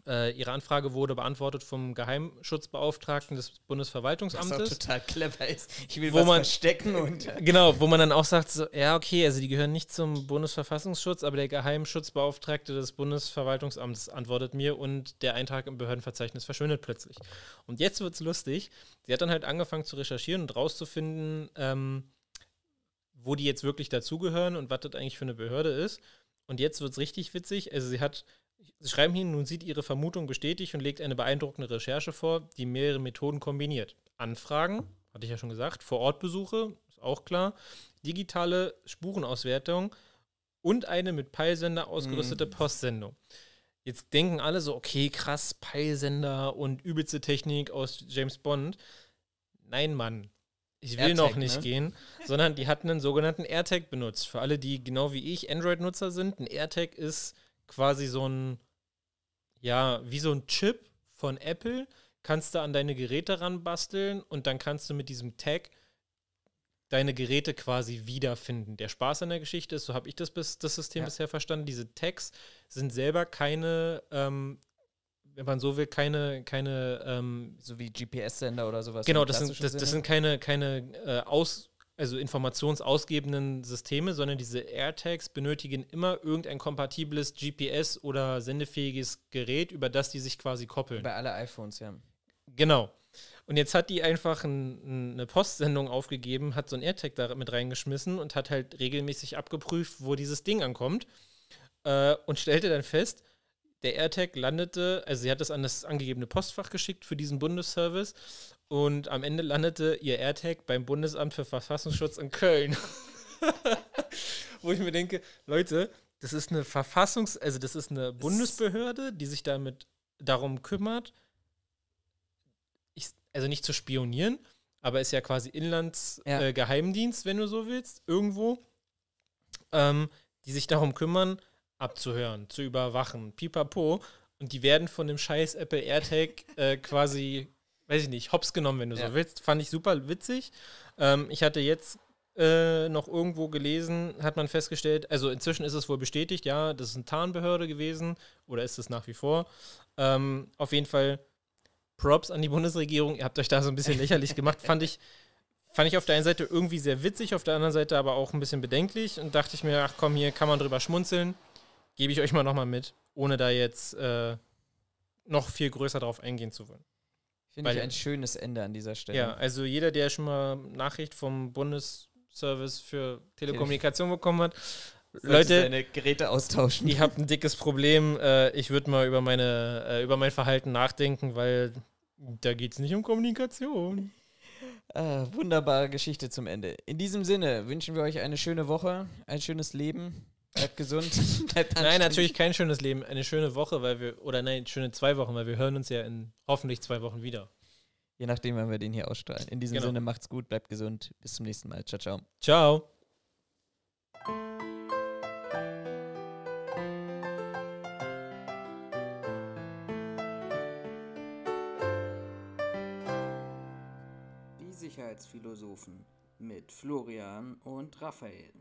äh, ihre Anfrage wurde beantwortet vom Geheimschutzbeauftragten des Was auch Bundesverwaltungsamtes. total clever ist. Ich will Wo was man- verstecken und. Genau, wo man dann auch sagt, so, ja, okay, also die gehören nicht zum Bundesverfassungsschutz, aber der Geheimschutzbeauftragte des Bundesverwaltungsamts antwortet mir und der Eintrag im Behördenverzeichnis verschwindet plötzlich. Und jetzt wird's lustig. Sie hat dann halt angefangen zu recherchieren und rauszufinden, ähm, wo die jetzt wirklich dazugehören und was das eigentlich für eine Behörde ist. Und jetzt wird's richtig witzig. Also sie hat, sie schreiben hier, nun sieht ihre Vermutung bestätigt und legt eine beeindruckende Recherche vor, die mehrere Methoden kombiniert. Anfragen, hatte ich ja schon gesagt, Vorortbesuche, ist auch klar, digitale Spurenauswertung und eine mit Peilsender ausgerüstete Postsendung. Jetzt denken alle so, okay, krass, Peilsender und übelste Technik aus James Bond. Nein, Mann. Ich will noch nicht ne? gehen, sondern die hatten einen sogenannten AirTag benutzt. Für alle, die genau wie ich Android-Nutzer sind, ein AirTag ist quasi so ein, ja, wie so ein Chip von Apple, kannst du an deine Geräte ranbasteln und dann kannst du mit diesem Tag deine Geräte quasi wiederfinden. Der Spaß an der Geschichte ist, so habe ich das, bis, das System Ja. bisher verstanden, diese Tags sind selber keine, ähm, wenn man so will, keine, keine ähm, So wie GPS-Sender oder sowas. Genau, das sind, das, das sind keine, keine äh, aus, also informationsausgebenden Systeme, sondern diese AirTags benötigen immer irgendein kompatibles GPS oder sendefähiges Gerät, über das die sich quasi koppeln. Bei alle iPhones, ja. Genau. Und jetzt hat die einfach ein, ein, eine Postsendung aufgegeben, hat so ein AirTag da mit reingeschmissen und hat halt regelmäßig abgeprüft, wo dieses Ding ankommt. Äh, und stellte dann fest, der AirTag landete, also sie hat das an das angegebene Postfach geschickt für diesen Bundesservice und am Ende landete ihr AirTag beim Bundesamt für Verfassungsschutz in Köln. Wo ich mir denke, Leute, das ist eine Verfassungs-, also das ist eine Bundesbehörde, die sich damit darum kümmert, ich, also nicht zu spionieren, aber ist ja quasi Inlandsgeheimdienst, Ja. äh, wenn du so willst, irgendwo, ähm, die sich darum kümmern, abzuhören, zu überwachen, pipapo. Und die werden von dem scheiß Apple AirTag äh, quasi, weiß ich nicht, hops genommen, wenn du Ja. so willst. Fand ich super witzig. Ähm, ich hatte jetzt äh, noch irgendwo gelesen, hat man festgestellt, also inzwischen ist es wohl bestätigt, ja, das ist eine Tarnbehörde gewesen oder ist es nach wie vor. Ähm, auf jeden Fall Props an die Bundesregierung. Ihr habt euch da so ein bisschen lächerlich gemacht. Fand ich, fand ich auf der einen Seite irgendwie sehr witzig, auf der anderen Seite aber auch ein bisschen bedenklich und dachte ich mir, ach komm, hier kann man drüber schmunzeln. Gebe ich euch mal nochmal mit, ohne da jetzt äh, noch viel größer drauf eingehen zu wollen. Finde ich ein schönes Ende an dieser Stelle. Ja, also jeder, der schon mal Nachricht vom Bundesservice für Telekommunikation bekommen hat, Sollte Leute, seine Geräte austauschen. ihr habt ein dickes Problem. Äh, ich würde mal über, meine, äh, über mein Verhalten nachdenken, weil da geht es nicht um Kommunikation. Ah, wunderbare Geschichte zum Ende. In diesem Sinne wünschen wir euch eine schöne Woche, ein schönes Leben. Bleibt gesund. Bleibt Nein, natürlich kein schönes Leben, eine schöne Woche, weil wir, oder nein, schöne zwei Wochen, weil wir hören uns ja in hoffentlich zwei Wochen wieder. Je nachdem, wann wir den hier ausstrahlen. In diesem Genau. Sinne, macht's gut, bleibt gesund. Bis zum nächsten Mal. Ciao, ciao. Ciao. Die Sicherheitsphilosophen mit Florian und Raphael.